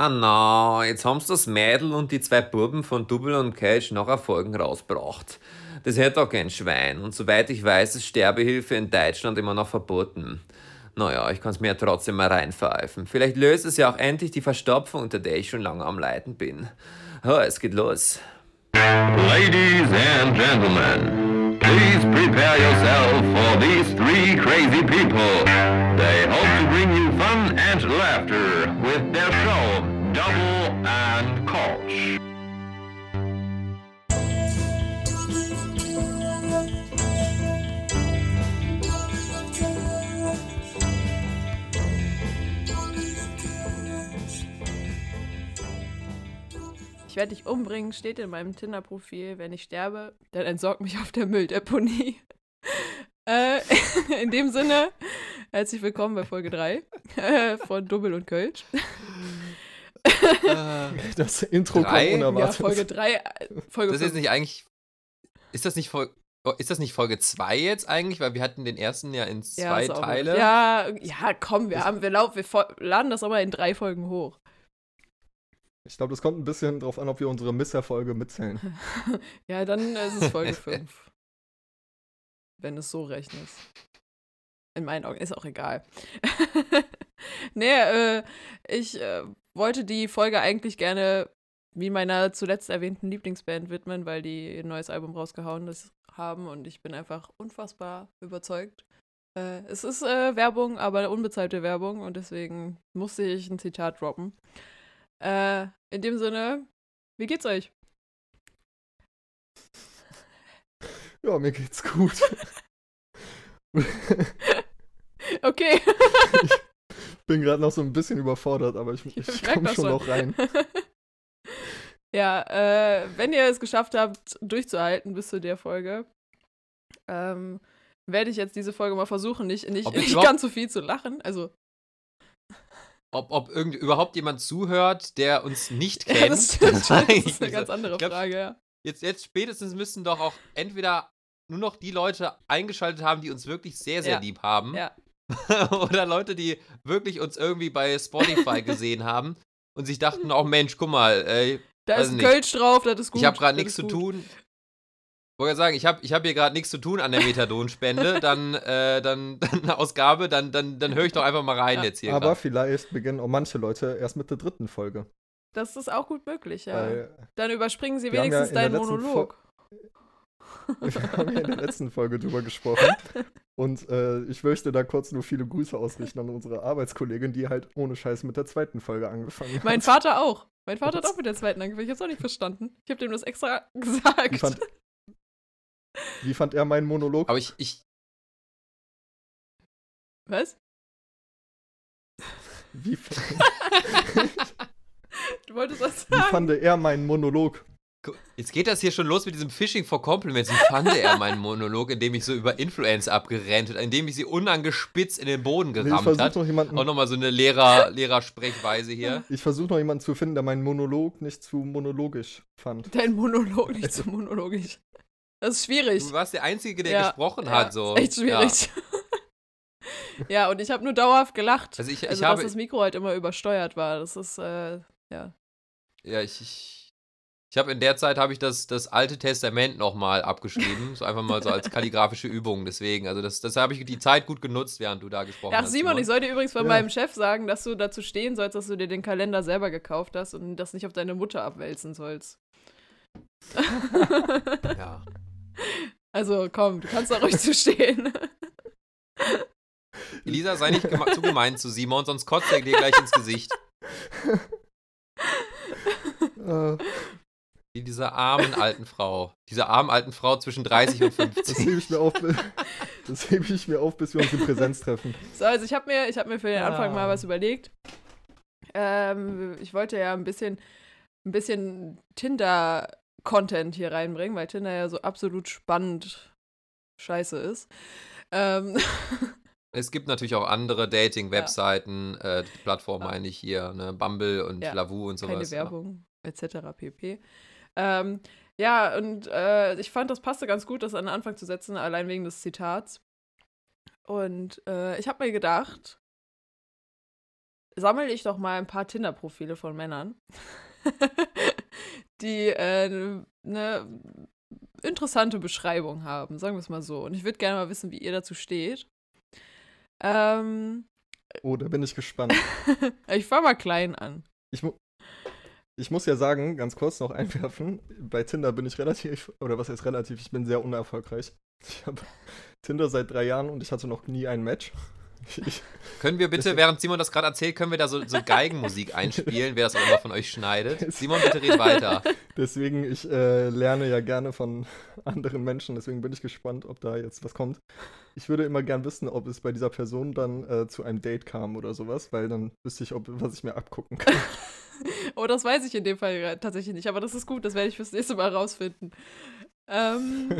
Ah na, jetzt haben's das Mädel und die zwei Buben von Double und Cage noch Erfolgen rausgebracht. Das hätte doch kein Schwein. Und soweit ich weiß, ist Sterbehilfe in Deutschland immer noch verboten. Naja, ich kann's mir ja trotzdem mal reinpfeifen. Vielleicht löst es ja auch endlich die Verstopfung, unter der ich schon lange am Leiden bin. Oh, es geht los. Ladies and gentlemen, please prepare yourself for these three crazy people. They hope to bring you werde dich umbringen, steht in meinem Tinder-Profil. Wenn ich sterbe, dann entsorg mich auf der Mülldeponie. äh, in dem Sinne, herzlich willkommen bei Folge 3 äh, von Double und Kölsch. Das Intro Drei? kommt Ja, unerwartet. Folge 3, Folge Das ist jetzt 5. nicht eigentlich. Ist das nicht Folge. Ist das nicht Folge 2 jetzt eigentlich? Weil wir hatten den ersten ja in zwei gut. Teile. Ja, ja, komm, wir, haben, wir, lau- wir fo- laden das aber in drei Folgen hoch. Ich glaube, das kommt ein bisschen drauf an, ob wir unsere Misserfolge mitzählen. Ja, dann ist es Folge 5. Wenn es so rechnest. In meinen Augen ist auch egal. nee, äh, ich äh, wollte die Folge eigentlich gerne wie meiner zuletzt erwähnten Lieblingsband widmen, weil die ein neues Album rausgehauen haben und ich bin einfach unfassbar überzeugt. Äh, es ist äh, Werbung, aber unbezahlte Werbung und deswegen musste ich ein Zitat droppen. Äh, in dem Sinne, wie geht's euch? Ja, mir geht's gut. Okay. Bin gerade noch so ein bisschen überfordert, aber ich, ich merk komme schon noch rein. ja, äh, wenn ihr es geschafft habt, durchzuhalten bis zu der Folge, ähm, werde ich jetzt diese Folge mal versuchen, nicht, nicht, nicht ganz so viel zu lachen. Also, Ob, ob irgend, überhaupt jemand zuhört, der uns nicht ja, kennt. das, stimmt, das eigentlich ist eine ganz andere glaub, Frage, ja. Jetzt, jetzt spätestens müssen doch auch entweder nur noch die Leute eingeschaltet haben, die uns wirklich sehr, sehr Ja. lieb haben. Ja. Oder Leute, die wirklich uns irgendwie bei Spotify gesehen haben und sich dachten, oh Mensch, guck mal, ey, Da ist ein. Kölsch drauf, das ist gut. ich habe gerade das nichts zu tun. Wollte gerade sagen, ich habe ich hab hier gerade nichts zu tun an der Methadonspende, dann, äh, dann, dann Ausgabe, dann, dann, dann höre ich doch einfach mal rein Ja. jetzt hier. Aber grad. vielleicht beginnen auch manche Leute erst mit der dritten Folge. Das ist auch gut möglich, ja. Weil Dann überspringen sie ja wenigstens der deinen Monolog. wir haben ja in der letzten Folge drüber gesprochen. Und äh, ich möchte da kurz nur viele Grüße ausrichten an unsere Arbeitskollegin, die halt ohne Scheiß mit der zweiten Folge angefangen hat. Mein Vater auch. Mein Vater hat auch mit der zweiten angefangen. Ich hab's auch nicht verstanden. Ich habe dem das extra gesagt. Wie fand, wie fand er meinen Monolog? Aber ich, ich, Was? Wie, Du wolltest was wie sagen? fand er meinen Monolog? jetzt geht das hier schon los mit diesem Phishing for Compliments. Wie fand er meinen Monolog, in dem ich so über Influence abgerennt in dem ich sie unangespitzt in den Boden Nee, ich gerammt versuche hat. noch jemanden. Auch nochmal so eine Lehrer, Lehrersprechweise hier. Ich versuche noch jemanden zu finden, der meinen Monolog nicht zu monologisch fand. Dein Monolog, nicht so monologisch. Das ist schwierig. Du warst der Einzige, der Ja, gesprochen ja, hat. So. Ist echt schwierig. Ja, und ich habe nur dauerhaft gelacht. Also ich, ich also, habe, dass das Mikro halt immer übersteuert war. Das ist, äh, ja. ja, ich, ich, ich habe in der Zeit habe ich das, das Alte Testament nochmal abgeschrieben, so einfach mal so als kalligraphische Übung. Deswegen, also das, das habe ich die Zeit gut genutzt, während du da gesprochen Ach, hast. Simon, ich sollte übrigens von Ja. meinem Chef sagen, dass du dazu stehen sollst, dass du dir den Kalender selber gekauft hast und das nicht auf deine Mutter abwälzen sollst. ja. Also komm, du kannst da ruhig zu stehen. Elisa, sei nicht geme zu gemein zu Simon, sonst kotzt er dir gleich ins Gesicht. Äh, Wie dieser armen alten Frau. Diese armen alten Frau zwischen 30 und das hebe 50. ich mir auf, das hebe ich mir auf, bis wir uns in Präsenz treffen. So, also ich habe mir, ich hab mir für den Anfang Ah. mal was überlegt. Ähm, ich wollte ja ein bisschen, ein bisschen Tinder-Content hier reinbringen, weil Tinder ja so absolut spannend scheiße ist. Ähm, Es gibt natürlich auch andere Dating-Webseiten, äh, Plattformen meine ich hier, ne? Bumble und Ja, Lavu und sowas. keine ja. Werbung, etc. pp. Ähm, ja, und äh, ich fand, das passte ganz gut, das an den Anfang zu setzen, allein wegen des Zitats. Und äh, ich habe mir gedacht, sammle ich doch mal ein paar Tinder-Profile von Männern, die äh, eine interessante Beschreibung haben, sagen wir es mal so. Und ich würde gerne mal wissen, wie ihr dazu steht. Ähm, Oh, da bin ich gespannt. ich fange mal klein an. Ich, mu ich muss ja sagen, ganz kurz noch einwerfen, bei Tinder bin ich relativ, oder was heißt relativ, ich bin sehr unerfolgreich. Ich habe Tinder seit drei Jahren und ich hatte noch nie ein Match. Können wir bitte, während Simon das gerade erzählt, können wir da so, so Geigenmusik einspielen, wer das auch immer von euch schneidet? Simon, bitte red weiter. deswegen, ich äh, lerne ja gerne von anderen Menschen, deswegen bin ich gespannt, ob da jetzt was kommt. Ich würde immer gern wissen, ob es bei dieser Person dann äh, zu einem Date kam oder sowas, weil dann wüsste ich, ob, was ich mir abgucken kann. Oh, das weiß ich in dem Fall tatsächlich nicht, aber das ist gut, das werde ich fürs nächste Mal rausfinden. Ähm,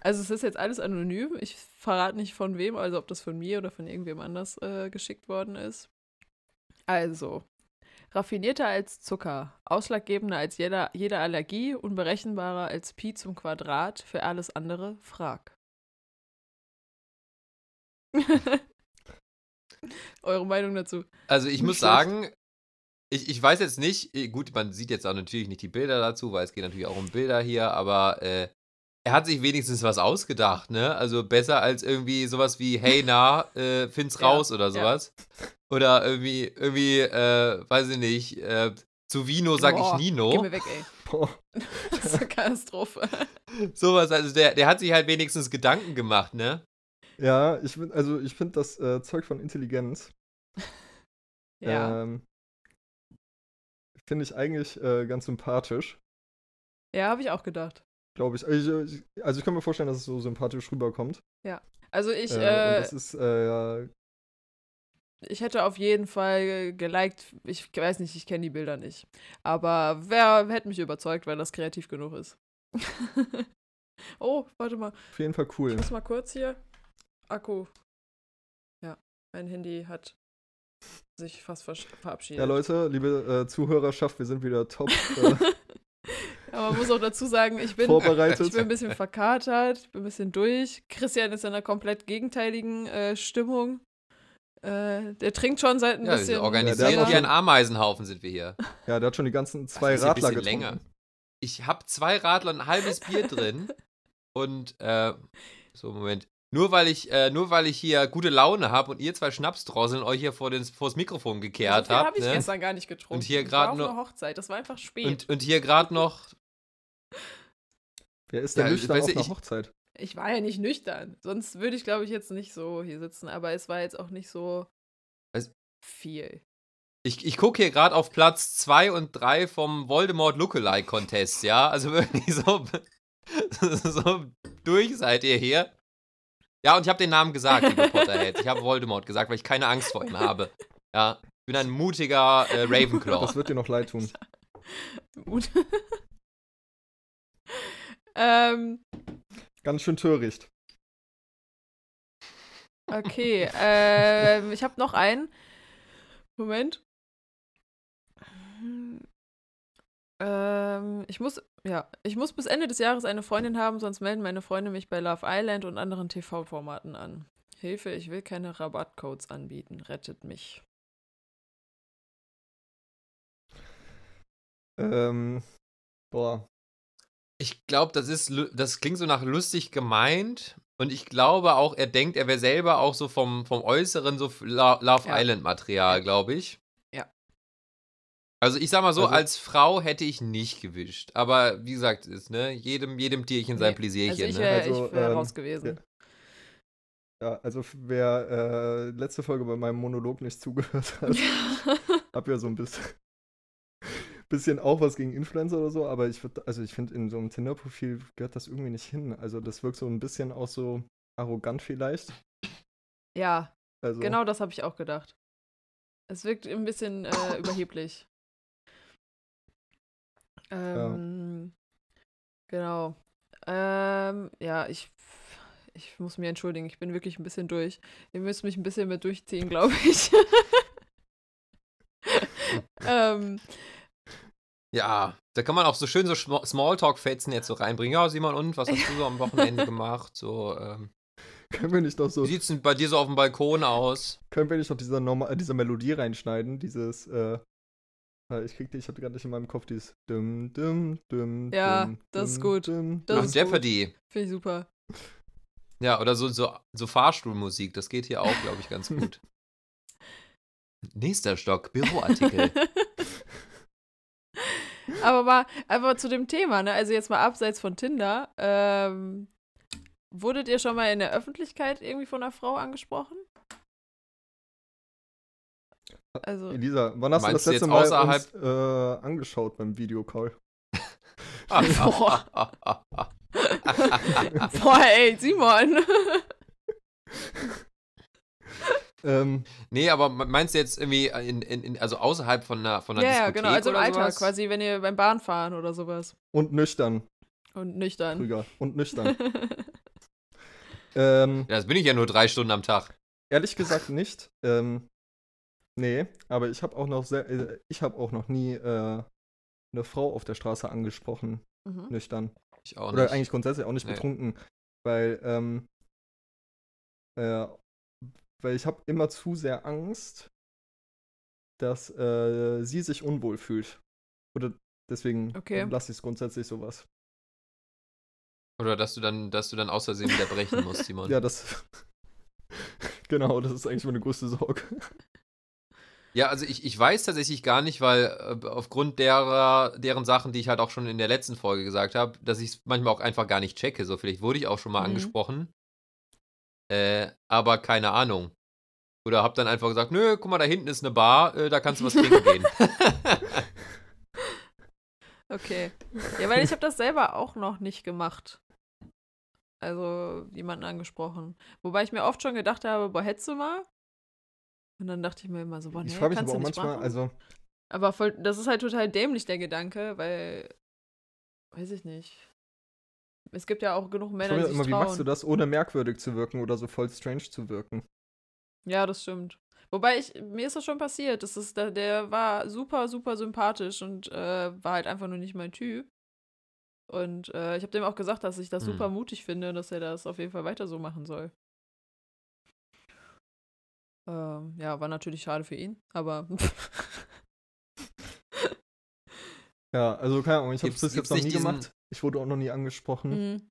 also es ist jetzt alles anonym. Ich verrate nicht von wem, also ob das von mir oder von irgendwem anders äh, geschickt worden ist. Also, raffinierter als Zucker, ausschlaggebender als jeder, jede Allergie, unberechenbarer als Pi zum Quadrat, für alles andere frag. Eure Meinung dazu? Also ich muss sagen, ich, ich weiß jetzt nicht, eh, gut, man sieht jetzt auch natürlich nicht die Bilder dazu, weil es geht natürlich auch um Bilder hier, aber äh, er hat sich wenigstens was ausgedacht, ne? Also besser als irgendwie sowas wie, hey na, äh, find's Ja, raus oder ja. sowas. Oder irgendwie, irgendwie, äh, weiß ich nicht, äh, zu Vino sag Boah, ich Nino. Geh mir weg, ey. Boah. Das ist eine Katastrophe. Sowas, also der, der hat sich halt wenigstens Gedanken gemacht, ne? Ja, ich bin, also ich finde das äh, Zeug von Intelligenz. Ja. Ähm, finde ich eigentlich äh, ganz sympathisch, Ja, habe ich auch gedacht. Glaube ich. Also ich, also ich kann mir vorstellen, dass es so sympathisch rüberkommt. Also ich, äh, und äh, das ist, äh, ja, ich hätte auf jeden Fall geliked, ich weiß nicht, ich kenne die Bilder nicht. Aber wer hätte mich überzeugt, weil das kreativ genug ist. oh, warte mal. auf jeden Fall cool. Ich muss mal kurz hier. Akku. Ja, mein Handy hat sich fast verabschiedet. Ja, Leute, liebe äh, Zuhörerschaft, wir sind wieder top äh, Aber man muss auch dazu sagen, ich bin, vorbereitet. ich bin ein bisschen verkatert, bin ein bisschen durch. Christian ist in einer komplett gegenteiligen äh, Stimmung. Äh, der trinkt schon seit ein Ja, bisschen. organisiert Ja, wie ein Ameisenhaufen sind wir hier. ja, der hat schon die ganzen zwei ja ein Radler getrunken. länger. Ich habe zwei Radler und ein halbes Bier drin. Und, äh, so, Moment. Nur weil ich, äh, nur weil ich hier gute Laune habe und ihr zwei Schnapsdrosseln euch hier vor das vors Mikrofon gekehrt viel habe habt. ich Ne? gestern gar nicht getrunken. Und hier auf noch- Hochzeit, das war einfach spät. Und, und hier gerade noch. Wer ist denn Ja, nüchtern weißt auf einer ich- Hochzeit? ich war ja nicht nüchtern. Sonst würde ich, glaube ich, jetzt nicht so hier sitzen. Aber es war jetzt auch nicht so Also- viel. Ich, ich gucke hier gerade auf Platz 2 und 3 vom Voldemort Lookalike Contest, ja? Also wirklich so, so durch seid ihr hier. Ja, und ich habe den Namen gesagt, liebe Potterheads. Ich habe Voldemort gesagt, weil ich keine Angst vor ihm habe. Ja, ich bin ein mutiger äh, Ravenclaw. Das wird dir noch leid tun. Gut. Ähm, Ganz schön töricht. okay. ähm, ich habe noch einen. Moment. Ähm, ich muss, ja, ich muss bis Ende des Jahres eine Freundin haben, sonst melden meine Freunde mich bei Love Island und anderen TV-Formaten an. Hilfe, ich will keine Rabattcodes anbieten. Rettet mich. Ähm, boah. Ich glaube, das ist, das klingt so nach lustig gemeint. Und ich glaube auch, er denkt, er wäre selber auch so vom, vom Äußeren so Lo- Love Ja. Island Material, Ja. glaube ich. Ja. Also ich sag mal so, Also- als Frau hätte ich nicht gewischt. Aber wie gesagt, ist, ne, jedem, jedem Tierchen sein Nee, Pläsierchen, Also ich ne? wäre Also, ich wär ähm, raus gewesen. Ja, also f- wer äh, letzte Folge bei meinem Monolog nicht zugehört hat, hab ja so ein bisschen, bisschen auch was gegen Influencer oder so, aber ich würde, also ich finde, in so einem Tinder-Profil gehört das irgendwie nicht hin. Also das wirkt so ein bisschen auch so arrogant vielleicht. ja, Also, genau das habe ich auch gedacht. Es wirkt ein bisschen äh, überheblich. Ähm, Genau. Ähm, ja, ich, ich muss mich entschuldigen, ich bin wirklich ein bisschen durch. Ihr müsst mich ein bisschen mit durchziehen, glaube ich. ähm, Ja, da kann man auch so schön so Smalltalk-Fetzen jetzt so reinbringen. Ja, Simon, und was hast du so am Wochenende gemacht? So, ähm, können wir nicht noch so, Wie sieht's denn bei dir so auf dem Balkon aus? können wir nicht noch dieser, Norma dieser Melodie reinschneiden? Dieses, äh, äh, ich krieg die, ich hatte gerade nicht in meinem Kopf dieses dum, dum, dum, Ja, dum, das ist gut. Dum, Das Ach, ist Jeopardy. Finde ich super. Ja, oder so, so, so Fahrstuhlmusik. Das geht hier auch, glaube ich, ganz gut. Nächster Stock, Büroartikel. Aber mal einfach zu dem Thema, ne? Also jetzt mal abseits von Tinder. Ähm, wurdet ihr schon mal in der Öffentlichkeit irgendwie von einer Frau angesprochen? Also, Elisa, wann hast du das letzte Mal außerhalb- uns, äh, angeschaut beim Videocall? boah, ey, Simon. Ähm, nee, aber meinst du jetzt irgendwie, in, in, in, also außerhalb von einer, von einer ja, ja, Diskothek genau. Also im oder Alltag, sowas? quasi, wenn ihr beim Bahnfahren oder sowas. und nüchtern, Und nüchtern. Krüger. Und nüchtern. ähm, Ja, das bin ich ja nur drei Stunden am Tag. ehrlich gesagt nicht. Ähm, nee, aber ich habe auch noch sehr, äh, ich habe auch noch nie äh, eine Frau auf der Straße angesprochen, mhm. nüchtern. Ich auch Oder nicht. eigentlich grundsätzlich auch nicht Nee. betrunken, weil ähm, äh, weil ich habe immer zu sehr Angst, dass äh, sie sich unwohl fühlt. Oder deswegen Okay. lasse ich es grundsätzlich sowas. Oder dass du dann, dass du dann aus Versehen wieder brechen musst, Simon. Ja, das genau, das ist eigentlich meine größte Sorge. Ja, also ich, ich weiß tatsächlich gar nicht, weil äh, aufgrund derer, deren Sachen, die ich halt auch schon in der letzten Folge gesagt habe, dass ich es manchmal auch einfach gar nicht checke. So, vielleicht wurde ich auch schon mal Mhm. angesprochen. Äh, aber keine Ahnung. Oder hab dann einfach gesagt, nö, guck mal, da hinten ist eine Bar, äh, da kannst du was trinken gehen. Okay. Ja, weil ich habe das selber auch noch nicht gemacht. Also jemanden angesprochen. Wobei ich mir oft schon gedacht habe, boah, hättest du mal? Und dann dachte ich mir immer so, boah, nee, ich frage mich kannst aber du auch nicht manchmal, machen. also Aber voll, das ist halt total dämlich, der Gedanke, weil, weiß ich nicht. Es gibt ja auch genug Männer, die sich immer, wie machst du trauen. das, ohne merkwürdig zu wirken oder so voll strange zu wirken? Ja, das stimmt. Wobei ich, mir ist das schon passiert. Das ist, der, der war super, super sympathisch und äh, war halt einfach nur nicht mein Typ. Und äh, ich habe dem auch gesagt, dass ich das Hm. super mutig finde und dass er das auf jeden Fall weiter so machen soll. Ähm, ja, war natürlich schade für ihn, aber Ja, also keine Ahnung, ich habe das gibt's jetzt noch nie diesen- gemacht. Ich wurde auch noch nie angesprochen. mhm.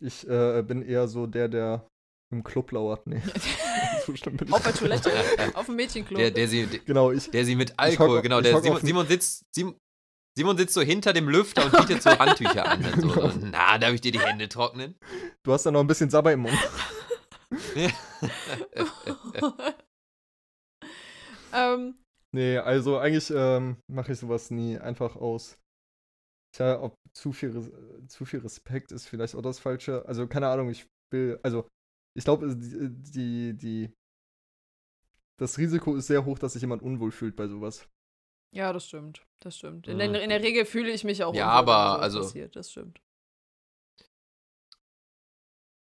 Ich äh, bin eher so der, der im Club lauert. Nee, so schlimm bin ich. auf der Toilette, auf dem Mädchenklo. der, der, sie, der, Genau, ich. der sie mit Alkohol, auf- genau, der Simon, Simon sitzt, Simon, Simon sitzt so hinter dem Lüfter und bietet so Handtücher an. So, Genau. so, na, darf ich dir die Hände trocknen? Du hast da noch ein bisschen Sabber im Mund. ähm, Nee, also eigentlich ähm, mache ich sowas nie. Einfach aus. Tja, ob zu viel, Res- zu viel Respekt ist vielleicht auch das Falsche. Also keine Ahnung, ich will. Also ich glaube, die, die, die. Das Risiko ist sehr hoch, dass sich jemand unwohl fühlt bei sowas. ja, das stimmt. Das stimmt. In, Mhm. der, in der Regel fühle ich mich auch Ja, unwohl, wenn aber sowas also- Passiert. Das stimmt.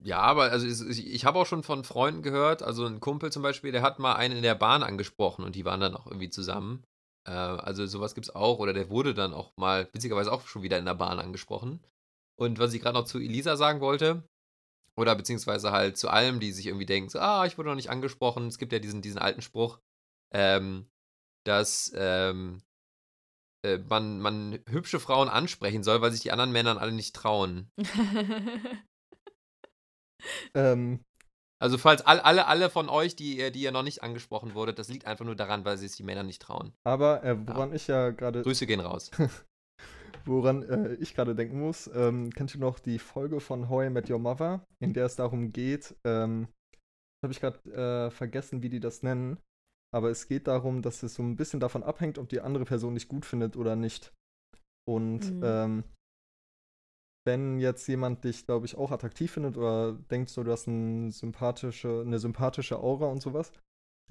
Ja, aber also es- ich, ich habe auch schon von Freunden gehört, also ein Kumpel zum Beispiel, der hat mal einen in der Bahn angesprochen und die waren dann auch irgendwie zusammen. Äh, also sowas gibt's auch oder der wurde dann auch mal, witzigerweise auch schon wieder in der Bahn angesprochen. Und was ich gerade noch zu Elisa sagen wollte, oder beziehungsweise halt zu allem, die sich irgendwie denken, so, ah, ich wurde noch nicht angesprochen. Es gibt ja diesen, diesen alten Spruch, ähm, dass ähm, äh, man, man hübsche Frauen ansprechen soll, weil sich die anderen Männern alle nicht trauen. Ähm, Also falls all, alle, alle von euch, die, die ihr noch nicht angesprochen wurdet, das liegt einfach nur daran, weil sich die Männer nicht trauen. aber äh, woran ich ja gerade. Grüße gehen raus. Woran äh, ich gerade denken muss, ähm, kennt ihr noch die Folge von How I Met Your Mother, in der es darum geht, ähm, habe ich gerade äh, vergessen, wie die das nennen, aber es geht darum, dass es so ein bisschen davon abhängt, ob die andere Person dich gut findet oder nicht. Und Mhm. ähm, wenn jetzt jemand dich, glaube ich, auch attraktiv findet oder denkt so, du hast ein sympathische, eine sympathische Aura und sowas,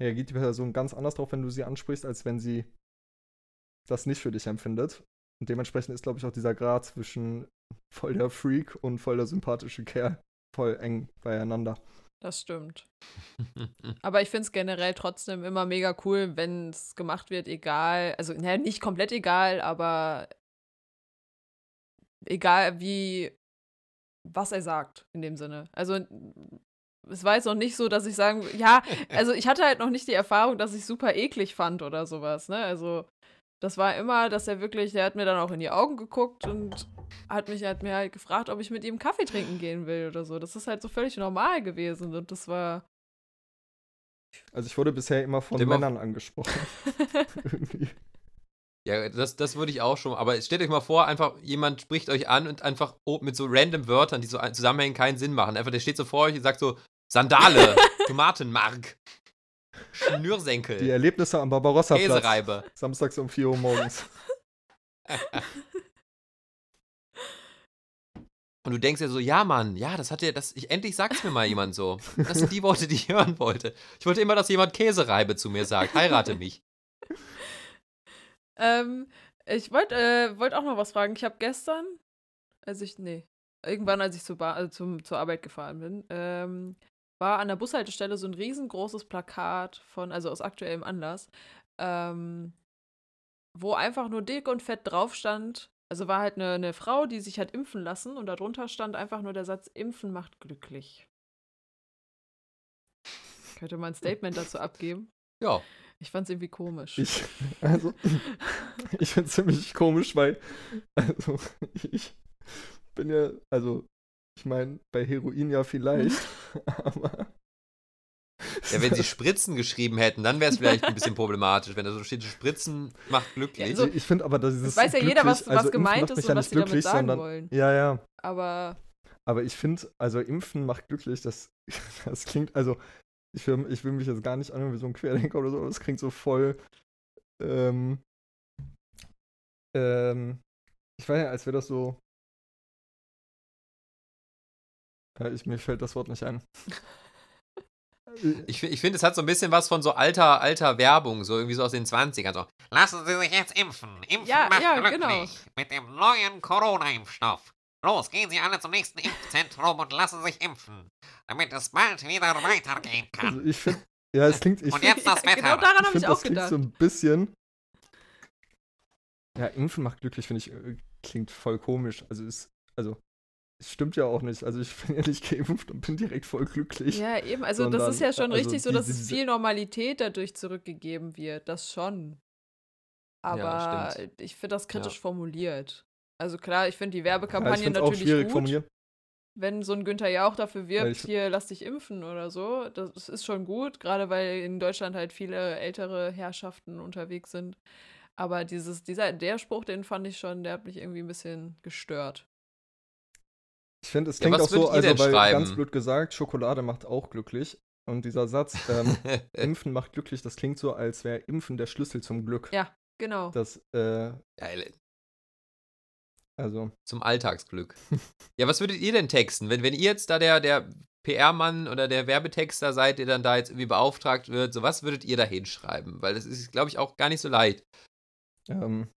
reagiert die Person ganz anders drauf, wenn du sie ansprichst, als wenn sie das nicht für dich empfindet. Und dementsprechend ist, glaube ich, auch dieser Grad zwischen voll der Freak und voll der sympathische Kerl voll eng beieinander. Das stimmt. Aber ich finde es generell trotzdem immer mega cool, wenn es gemacht wird, egal, also naja, nicht komplett egal, aber egal wie, was er sagt in dem Sinne. Also es war jetzt noch nicht so, dass ich sagen, ja, also ich hatte halt noch nicht die Erfahrung, dass ich super eklig fand oder sowas, ne? Also das war immer, dass er wirklich, der hat mir dann auch in die Augen geguckt und hat mich hat mir halt gefragt, ob ich mit ihm Kaffee trinken gehen will oder so. Das ist halt so völlig normal gewesen und das war Also ich wurde bisher immer von Immer- Männern angesprochen. Ja, das, das würde ich auch schon. Aber stellt euch mal vor, einfach jemand spricht euch an und einfach oh, mit so random Wörtern, die so zusammenhängen, keinen Sinn machen. Einfach, der steht so vor euch und sagt so: Sandale, Tomatenmark, Schnürsenkel, Die Erlebnisse am Barbarossa-Platz. Käsereibe. Samstags um 4 Uhr morgens. Und du denkst ja so, ja, Mann, ja, das hat ja, das, ich, endlich sagt's mir mal jemand so. Das sind die Worte, die ich hören wollte. Ich wollte immer, dass jemand Käsereibe zu mir sagt. Heirate mich. Ähm, ich wollte äh, wollt auch noch was fragen. Ich habe gestern, als ich, nee, irgendwann, als ich zur, Ba- also zum, zur Arbeit gefahren bin, ähm, war an der Bushaltestelle so ein riesengroßes Plakat von, also aus aktuellem Anlass, ähm, wo einfach nur dick und fett drauf stand. Also war halt eine, eine Frau, die sich hat impfen lassen und darunter stand einfach nur der Satz, Impfen macht glücklich. Könnte man ein Statement dazu abgeben? Ja. Ich fand's irgendwie komisch. Ich, also, ich finde es ziemlich komisch, weil, also, ich bin ja, also, ich meine, bei Heroin ja vielleicht, aber. Ja, wenn sie Spritzen geschrieben hätten, dann wäre es vielleicht ein bisschen problematisch. Wenn da so steht, Spritzen macht glücklich. Ja, so- ich finde aber, dass dieses. Es weiß ja jeder, was- glücklich- was also, gemeint ist und ja was nicht sie damit glücklich, sagen sondern, wollen. Ja, ja. Aber Aber ich finde, also Impfen macht glücklich, das, das klingt, also ich will, ich will mich jetzt gar nicht anhören wie so ein Querdenker oder so, aber es klingt so voll, ähm, ähm, ich weiß ja, als wäre das so, ja, ich, mir fällt das Wort nicht ein. Ich, ich finde, es hat so ein bisschen was von so alter, alter Werbung, so irgendwie so aus den 20ern. So. Lassen Sie sich jetzt impfen. Impfen Ja, macht ja, glücklich. genau. Mit dem neuen Corona-Impfstoff. Los, gehen Sie alle zum nächsten Impfzentrum und lassen sich impfen. Damit es bald wieder weitergehen Also kann. ich finde, ja, es klingt, ich Und finde, jetzt das Ja, Wetter. genau daran ich habe ich find, auch das klingt gedacht. so ein bisschen, ja, Impfen macht glücklich, finde ich, äh, klingt voll komisch. Also es, also, es stimmt ja auch nicht. Also ich bin ja nicht geimpft und bin direkt voll glücklich. ja, eben, also das sondern, ist ja schon also richtig so, dass es viel Normalität dadurch zurückgegeben wird. Das schon. Aber stimmt. ich finde das kritisch Ja. formuliert. Also klar, ich finde die Ja, es auch natürlich schwierig gut. Wenn so ein Günther ja auch dafür wirbt, ich- hier lass dich impfen oder so, das ist schon gut, gerade weil in Deutschland halt viele ältere Herrschaften unterwegs sind. Aber dieses, dieser, der Spruch, den fand ich schon, der hat mich irgendwie ein bisschen gestört. Ich finde, es Ja, klingt was auch so, also weil schreiben? ganz blöd gesagt, Schokolade macht auch glücklich. Und dieser Satz, ähm, Impfen macht glücklich, das klingt so, als wäre Impfen der Schlüssel zum Glück. Ja. Genau. Das, äh, Geil. Also, Zum Alltagsglück. Ja, was würdet ihr denn texten? Wenn, wenn ihr jetzt da der, der PR-Mann oder der Werbetexter seid, der dann da jetzt irgendwie beauftragt wird, so was würdet ihr da hinschreiben? Weil das ist, glaube ich, auch gar nicht so leicht. ähm,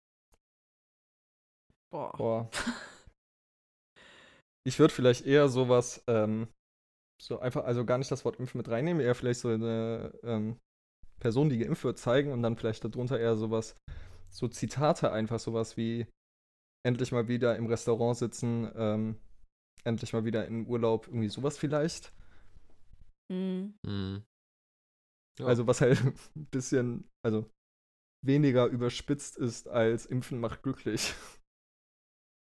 Boah. boah. Ich würde vielleicht eher sowas, ähm, so einfach, also gar nicht das Wort Impfen mit reinnehmen, eher vielleicht so eine ähm, Person, die geimpft wird, zeigen und dann vielleicht darunter eher sowas, so Zitate einfach, sowas wie endlich mal wieder im Restaurant sitzen, ähm, endlich mal wieder in Urlaub, irgendwie sowas vielleicht. Mhm. Hm. Ja. Also was halt ein bisschen, also weniger überspitzt ist als Impfen macht glücklich.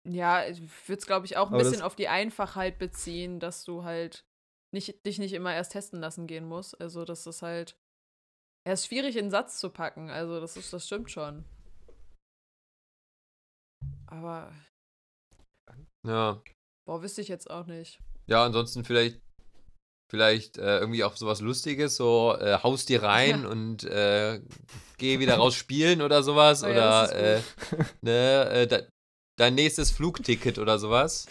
Ja, ich würde es, glaube ich, auch ein Aber bisschen auf die Einfachheit beziehen, dass du halt nicht, dich nicht immer erst testen lassen gehen musst. Also, das ist halt. Er ist schwierig in einen Satz zu packen. Also, das ist, das stimmt schon. Aber, Ja. boah, wüsste ich jetzt auch nicht. Ja, ansonsten vielleicht, vielleicht äh, irgendwie auch sowas Lustiges, so äh, haust dir rein Ja. und äh, geh wieder raus spielen oder sowas. Oh ja, oder äh, ne, äh, de, dein nächstes Flugticket oder sowas.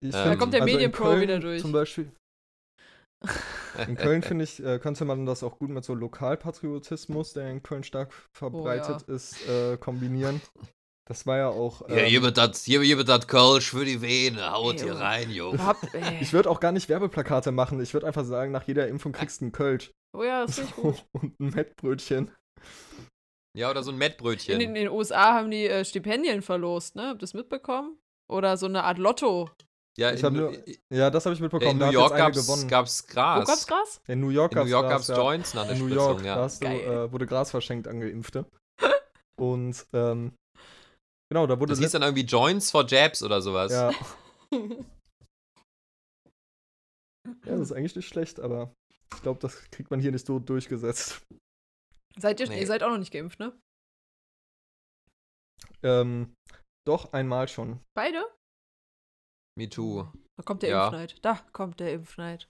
Ich Da find, kommt der also Medienpro wieder durch. Zum Beispiel. In Köln, finde ich, äh, könnte man das auch gut mit so Lokalpatriotismus, der in Köln stark verbreitet ist, äh, kombinieren. Das war ja auch. Ja, hier Ähm, wird das, hier, hier wird das Kölsch für die Vene, haut hier Junge. rein, ey. ich würde auch gar nicht Werbeplakate machen. Ich würde einfach sagen, nach jeder Impfung kriegst du einen Kölsch. oh ja, das finde ich gut. und ein Mettbrötchen. Ja, oder so ein In, Mettbrötchen. den- in den USA haben die äh, Stipendien verlost, ne? Habt ihr das mitbekommen? Oder so eine Art Lotto. Ja, Ich in, nur- in, Ja, das habe ich mitbekommen. in da New York gab's, gewonnen. gab's Wo Gras. gab's Gras? In New York in New gab's York Gras, gab's ja. Joints nach der In New Spritzung, York, da ja. hast du, äh, wurde Gras verschenkt an Geimpfte. Und ähm, genau, da wurde Das hieß dann irgendwie Joints for Jabs oder sowas. ja, ja, das ist eigentlich nicht schlecht, aber ich glaube, das kriegt man hier nicht so durchgesetzt. seid ihr, Nee. ihr seid auch noch nicht geimpft, ne? Ähm, doch einmal schon. Beide? Me too. Da kommt der Ja. Impfneid. Da kommt der Impfneid.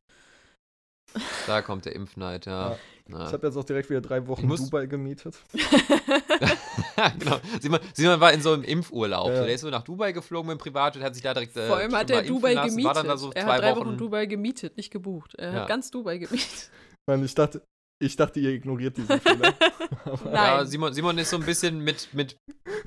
Da kommt der Impfneid, ja. Ja. Ja. Ich habe jetzt auch direkt wieder drei Wochen muss- Dubai gemietet. genau. Simon, Simon war in so einem Impfurlaub. Ja. So, der ist so nach Dubai geflogen mit dem Privatjet, hat sich da direkt äh, Vor allem hat er Dubai lassen, gemietet. War dann da so er hat drei Wochen. Wochen Dubai gemietet, nicht gebucht. Er Ja. hat ganz Dubai gemietet. Mann, ich dachte, ich dachte, ihr ignoriert diesen Fehler. Ja, Nein. Simon, Simon ist so ein bisschen mit, mit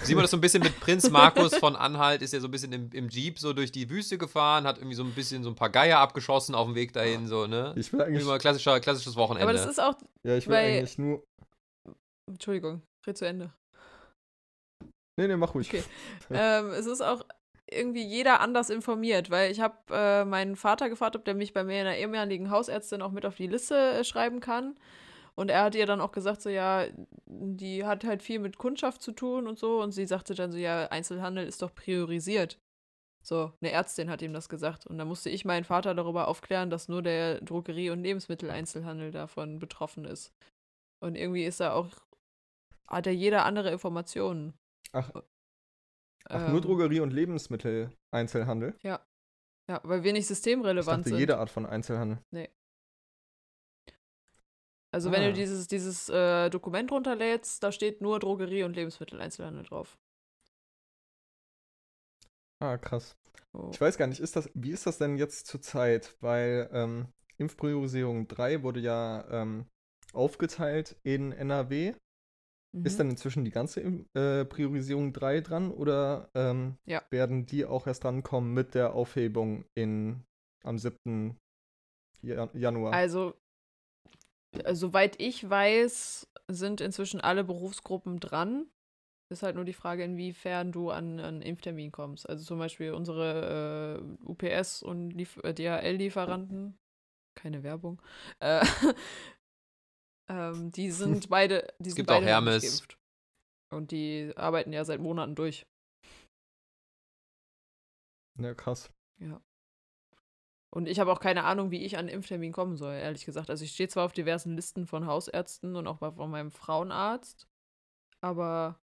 Simon ist so ein bisschen mit Prinz Markus von Anhalt, ist ja so ein bisschen im, im Jeep so durch die Wüste gefahren, hat irgendwie so ein bisschen so ein paar Geier abgeschossen auf dem Weg dahin, so, ne? Ich will eigentlich, Immer klassischer, klassisches Wochenende. Aber das ist auch. ja, ich will weil- eigentlich nur. Entschuldigung, red zu Ende. Nee, nee, mach ruhig. Okay. ähm, es ist auch irgendwie jeder anders informiert, weil ich habe äh, meinen Vater gefragt, ob der mich bei mir in einer ehemaligen Hausärztin auch mit auf die Liste äh, schreiben kann. Und er hat ihr dann auch gesagt, so ja, die hat halt viel mit Kundschaft zu tun und so. Und sie sagte dann so, ja, Einzelhandel ist doch priorisiert. So, eine Ärztin hat ihm das gesagt. Und da musste ich meinen Vater darüber aufklären, dass nur der Drogerie- und Lebensmitteleinzelhandel davon betroffen ist. Und irgendwie ist da auch, hat ja jeder andere Informationen. Ach, ach nur Ähm, Drogerie und Lebensmittel-Einzelhandel. Ja, weil wir nicht Ich systemrelevant dachte, sind. jede Art von Einzelhandel. Also wenn Ah. du dieses, dieses äh, Dokument runterlädst, da steht nur Drogerie und Lebensmitteleinzelhandel drauf. Ah, krass. So. Ich weiß gar nicht, ist das, wie ist das denn jetzt zur Zeit? Weil ähm, Impfpriorisierung 3 wurde ja ähm, aufgeteilt in NRW. Mhm. Ist dann inzwischen die ganze äh, Priorisierung 3 dran oder ähm, Ja. werden die auch erst drankommen mit der Aufhebung in, am 7. Ja- Januar? Also, äh, soweit ich weiß, sind inzwischen alle Berufsgruppen dran. Ist halt nur die Frage, inwiefern du an einen Impftermin kommst. Also zum Beispiel unsere äh, UPS und äh, DHL-Lieferanten, keine Werbung, äh, ähm, die sind beide, die sind gibt auch Hermes. geimpft. Und die arbeiten ja seit Monaten durch. ja, krass. Ja. Und ich habe auch keine Ahnung, wie ich an einen Impftermin kommen soll, ehrlich gesagt. Also ich stehe zwar auf diversen Listen von Hausärzten und auch bei- von meinem Frauenarzt, aber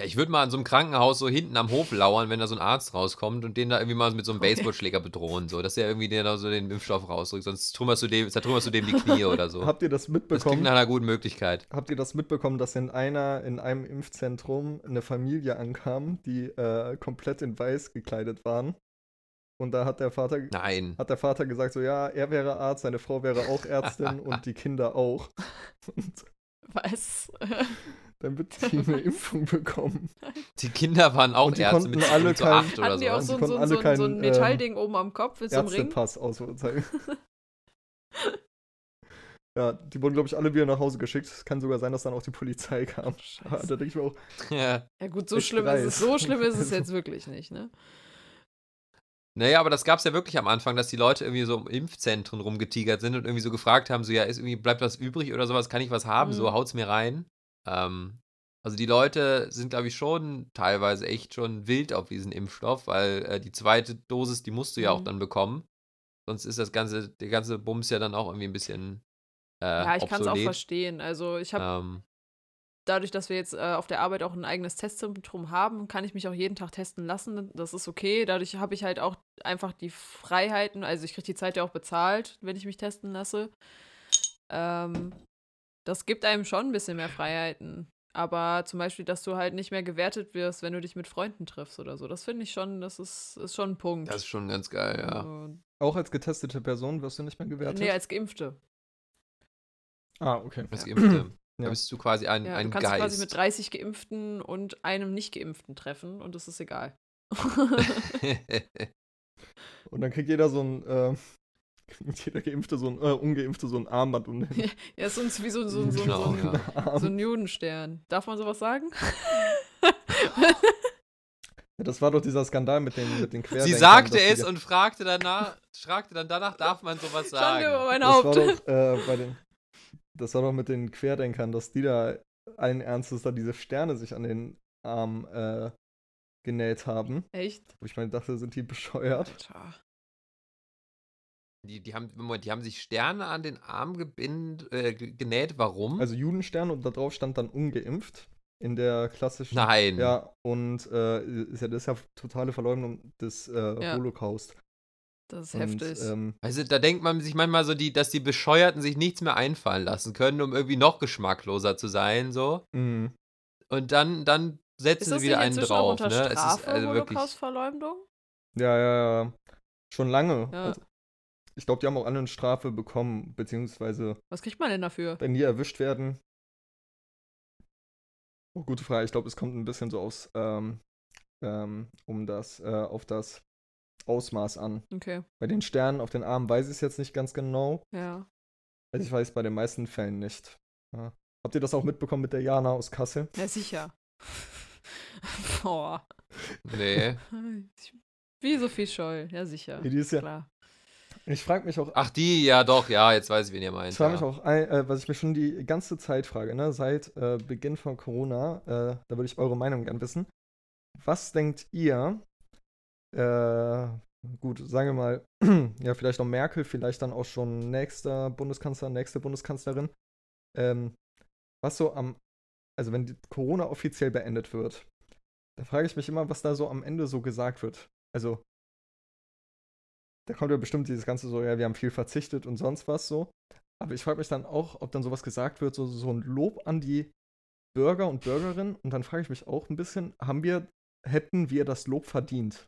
Ja, ich würde mal an so einem Krankenhaus so hinten am Hof lauern, wenn da so ein Arzt rauskommt und den da irgendwie mal mit so einem. Baseballschläger bedrohen, so, dass der irgendwie den da so den Impfstoff rausdrückt, sonst trümmerst du dem, zertrümmerst du dem die Knie oder so. Habt ihr das Das klingt mitbekommen? nach einer guten Möglichkeit. Habt ihr das mitbekommen, dass in einer, in einem Impfzentrum eine Familie ankam, die äh, komplett in weiß gekleidet waren? Und da hat der Vater Nein. hat der Vater gesagt, so ja, er wäre Arzt, seine Frau wäre auch Ärztin und die Kinder auch. Und was? damit die eine Impfung bekommen. Die Kinder waren auch Und die Ärzte mit, alle mit so kein- acht oder Hatten die auch so. so, Die so, so, alle so ein kein, ähm, Metallding oben am Kopf mit so einem Ring? Ausweichen. ja, die wurden, glaube ich, alle wieder nach Hause geschickt. Es kann sogar sein, dass dann auch die Polizei kam. Aber da denke ich mir auch, Ja. Ja gut, so schlimm ist es. So schlimm ist es Also- jetzt wirklich nicht, ne? Naja, aber das gab es ja wirklich am Anfang, dass die Leute irgendwie so im Impfzentren rumgetigert sind und irgendwie so gefragt haben, so ja, ist irgendwie, bleibt was übrig oder sowas, kann ich was haben? Mhm. So, haut's mir rein. Ähm, also die Leute sind, glaube ich, schon teilweise echt schon wild auf diesen Impfstoff, weil äh, die zweite Dosis, die musst du ja auch Mhm. dann bekommen. Sonst ist das ganze, der ganze Bums ja dann auch irgendwie ein bisschen äh, Ja, ich kann es auch verstehen. Also ich habe Ähm, dadurch, dass wir jetzt äh, auf der Arbeit auch ein eigenes Testzentrum haben, kann ich mich auch jeden Tag testen lassen. Das ist okay. Dadurch habe ich halt auch einfach die Freiheiten. Also ich kriege die Zeit ja auch bezahlt, wenn ich mich testen lasse. Ähm, das gibt einem schon ein bisschen mehr Freiheiten. Aber zum Beispiel, dass du halt nicht mehr gewertet wirst, wenn du dich mit Freunden triffst oder so. Das finde ich schon, das ist, ist schon ein Punkt. das ist schon ganz geil, ja. Also, auch als getestete Person wirst du nicht mehr gewertet. nee, als Geimpfte. ah, okay. Das Ja. Geimpfte. Da Ja. bist du quasi ein, Ja, ein du kannst dich quasi mit 30 Geimpften und einem Nicht-Geimpften treffen und das ist egal. Und dann kriegt jeder so ein, äh, kriegt jeder Geimpfte so ein, äh, Ungeimpfte so ein Armband um den Ja, ist uns wie so, so, so, so, Genau, so, ja. so ein Judenstern. Darf man sowas sagen? Ja, das war doch dieser Skandal mit den, mit den Querdenkern. Sie sagte es und fragte danach, fragte dann danach, darf man sowas Schande über sagen? mein Das war Haupt. doch äh, bei den. Das war doch mit den Querdenkern, dass die da allen Ernstes da diese Sterne sich an den Arm äh, genäht haben. Echt? Wo ich meine, dachte, sind die bescheuert? Alter. Die, die, haben, Moment, die haben sich Sterne an den Arm gebind, äh, ge- genäht. Warum? Also Judenstern und da drauf stand dann ungeimpft. In der klassischen. Nein. Ja, und äh, ist ja, das ist ja totale Verleugnung des äh, Ja. Holocaust. Das ist Und, heftig. ähm, Also da denkt man sich manchmal so, die, dass die Bescheuerten sich nichts mehr einfallen lassen können, um irgendwie noch geschmackloser zu sein, so. mh. Und dann, dann setzen sie wieder einen inzwischen auch drauf, unter ne? Es Strafe, ist also wirklich. Holocaust-Verleumdung? Ja, ja, ja. Schon lange. Ja. Also, ich glaube, die haben auch alle eine Strafe bekommen, beziehungsweise, Was kriegt man denn dafür? wenn die erwischt werden. Oh, gute Frage. Ich glaube, es kommt ein bisschen so aus, ähm, ähm, um das, äh, auf das Ausmaß an. Okay, Bei den Sternen auf den Armen weiß ich es jetzt nicht ganz genau. ja. Also ich weiß bei den meisten Fällen nicht. Ja. Habt ihr das auch mitbekommen mit der Jana aus Kassel? Ja, sicher. Boah. Nee. Wie Sophie Scholl, ja sicher. Die ist ja, Klar. Ich frage mich auch, Ach, die, ja doch, ja, jetzt weiß ich, wen ihr meint. Ich frage mich ja. auch, äh, was ich mir schon die ganze Zeit frage, ne, seit äh, Beginn von Corona, äh, da würde ich eure Meinung gern wissen. Was denkt ihr, äh, gut, sagen wir mal, ja, vielleicht noch Merkel, vielleicht dann auch schon nächster Bundeskanzler, nächste Bundeskanzlerin, ähm, was so am, also wenn die Corona offiziell beendet wird, da frage ich mich immer, was da so am Ende so gesagt wird. Also, da kommt ja bestimmt dieses ganze so, ja, wir haben viel verzichtet und sonst was so. Aber ich frage mich dann auch, ob dann sowas gesagt wird, so, so ein Lob an die Bürger und Bürgerinnen. Und dann frage ich mich auch ein bisschen, haben wir, hätten wir das Lob verdient?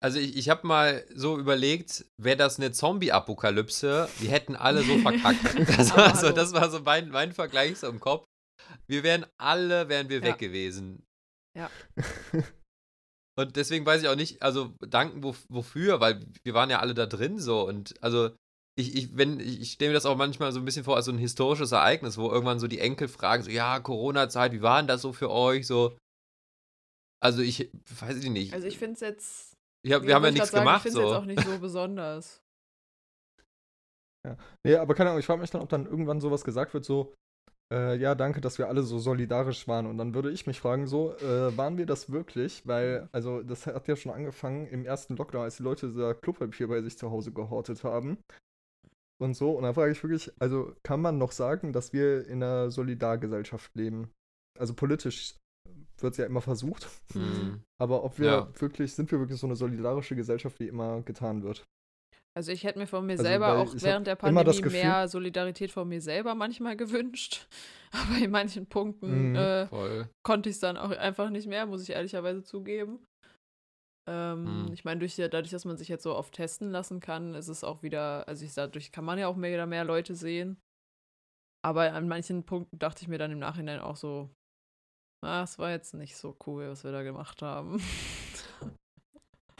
Also ich, ich habe mal so überlegt, wäre das eine Zombie-Apokalypse, wir hätten alle so verkackt. Das war so, das war so mein, mein Vergleich so im Kopf. Wir wären alle, wären wir Ja. weg gewesen. Ja. Und deswegen weiß ich auch nicht, also danken wo, wofür, weil wir waren ja alle da drin so und also ich, ich, wenn, ich, ich stelle mir das auch manchmal so ein bisschen vor als so ein historisches Ereignis, wo irgendwann so die Enkel fragen, so, ja, Corona-Zeit, wie war denn das so für euch? So, also ich weiß ich nicht. Also ich finde es jetzt. ich hab, wir haben ja nichts gemacht. Ich finde es So. jetzt auch nicht so besonders. Nee, aber keine Ahnung, ich frage mich dann, ob dann irgendwann sowas gesagt wird, so, äh, ja, danke, dass wir alle so solidarisch waren. Und dann würde ich mich fragen, so, äh, waren wir das wirklich? Weil, also, das hat ja schon angefangen im ersten Lockdown, als die Leute da Klopapier bei sich zu Hause gehortet haben. Und so. Und dann frage ich wirklich, also, kann man noch sagen, dass wir in einer Solidargesellschaft leben? Also, politisch wird es ja immer versucht. Mhm. Aber ob wir Ja. wirklich, sind wir wirklich so eine solidarische Gesellschaft, wie immer getan wird? Also ich hätte mir von mir Also, selber auch während der Pandemie Gefühl- mehr Solidarität von mir selber manchmal gewünscht. Aber in manchen Punkten Mhm. äh, konnte ich es dann auch einfach nicht mehr, muss ich ehrlicherweise zugeben. Ähm, Hm. Ich meine, durch, dadurch, dass man sich jetzt so oft testen lassen kann, ist es auch wieder, also ich dadurch kann man ja auch mehr, wieder mehr Leute sehen. Aber an manchen Punkten dachte ich mir dann im Nachhinein auch so, ah, es war jetzt nicht so cool, was wir da gemacht haben.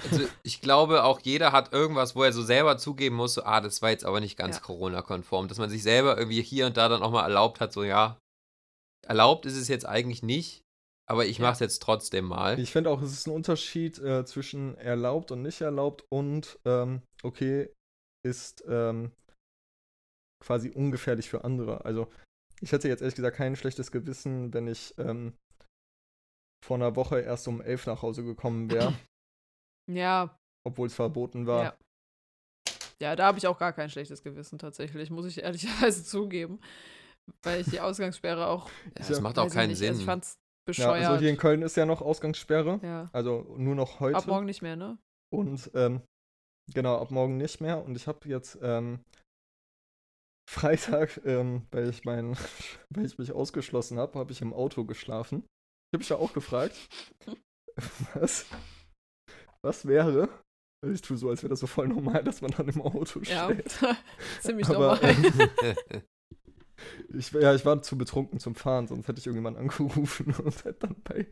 Also ich glaube, auch jeder hat irgendwas, wo er so selber zugeben muss, so, ah, das war jetzt aber nicht ganz Ja. Corona-konform. Dass man sich selber irgendwie hier und da dann auch mal erlaubt hat, so, ja, erlaubt ist es jetzt eigentlich nicht, aber ich Ja. mache es jetzt trotzdem mal. Ich finde auch, es ist ein Unterschied äh, zwischen erlaubt und nicht erlaubt und ähm, okay, ist ähm, quasi ungefährlich für andere. Also ich hätte jetzt ehrlich gesagt kein schlechtes Gewissen, wenn ich ähm, vor einer Woche erst um elf nach Hause gekommen wäre, ja, obwohl es verboten war. Ja. Ja, da habe ich auch gar kein schlechtes Gewissen tatsächlich, muss ich ehrlicherweise zugeben. Weil ich die Ausgangssperre auch. Ja, das macht auch keinen nicht, Sinn. Also ich fand's Ja, bescheuert. also hier in Köln ist ja noch Ausgangssperre, ja. also nur noch heute. Ab morgen nicht mehr, ne? Und ähm, genau, ab morgen nicht mehr. Und ich habe jetzt ähm, Freitag, ähm, weil, ich mein, weil ich mich ausgeschlossen habe, habe ich im Auto geschlafen. Ich habe mich da auch gefragt, was, was wäre. Also Ich tue so, als wäre das so voll normal, dass man dann im Auto Ja, schläft. ziemlich Aber, normal. ähm, ich, ja, ich war zu betrunken zum Fahren, sonst hätte ich irgendjemanden angerufen und hätte dann bei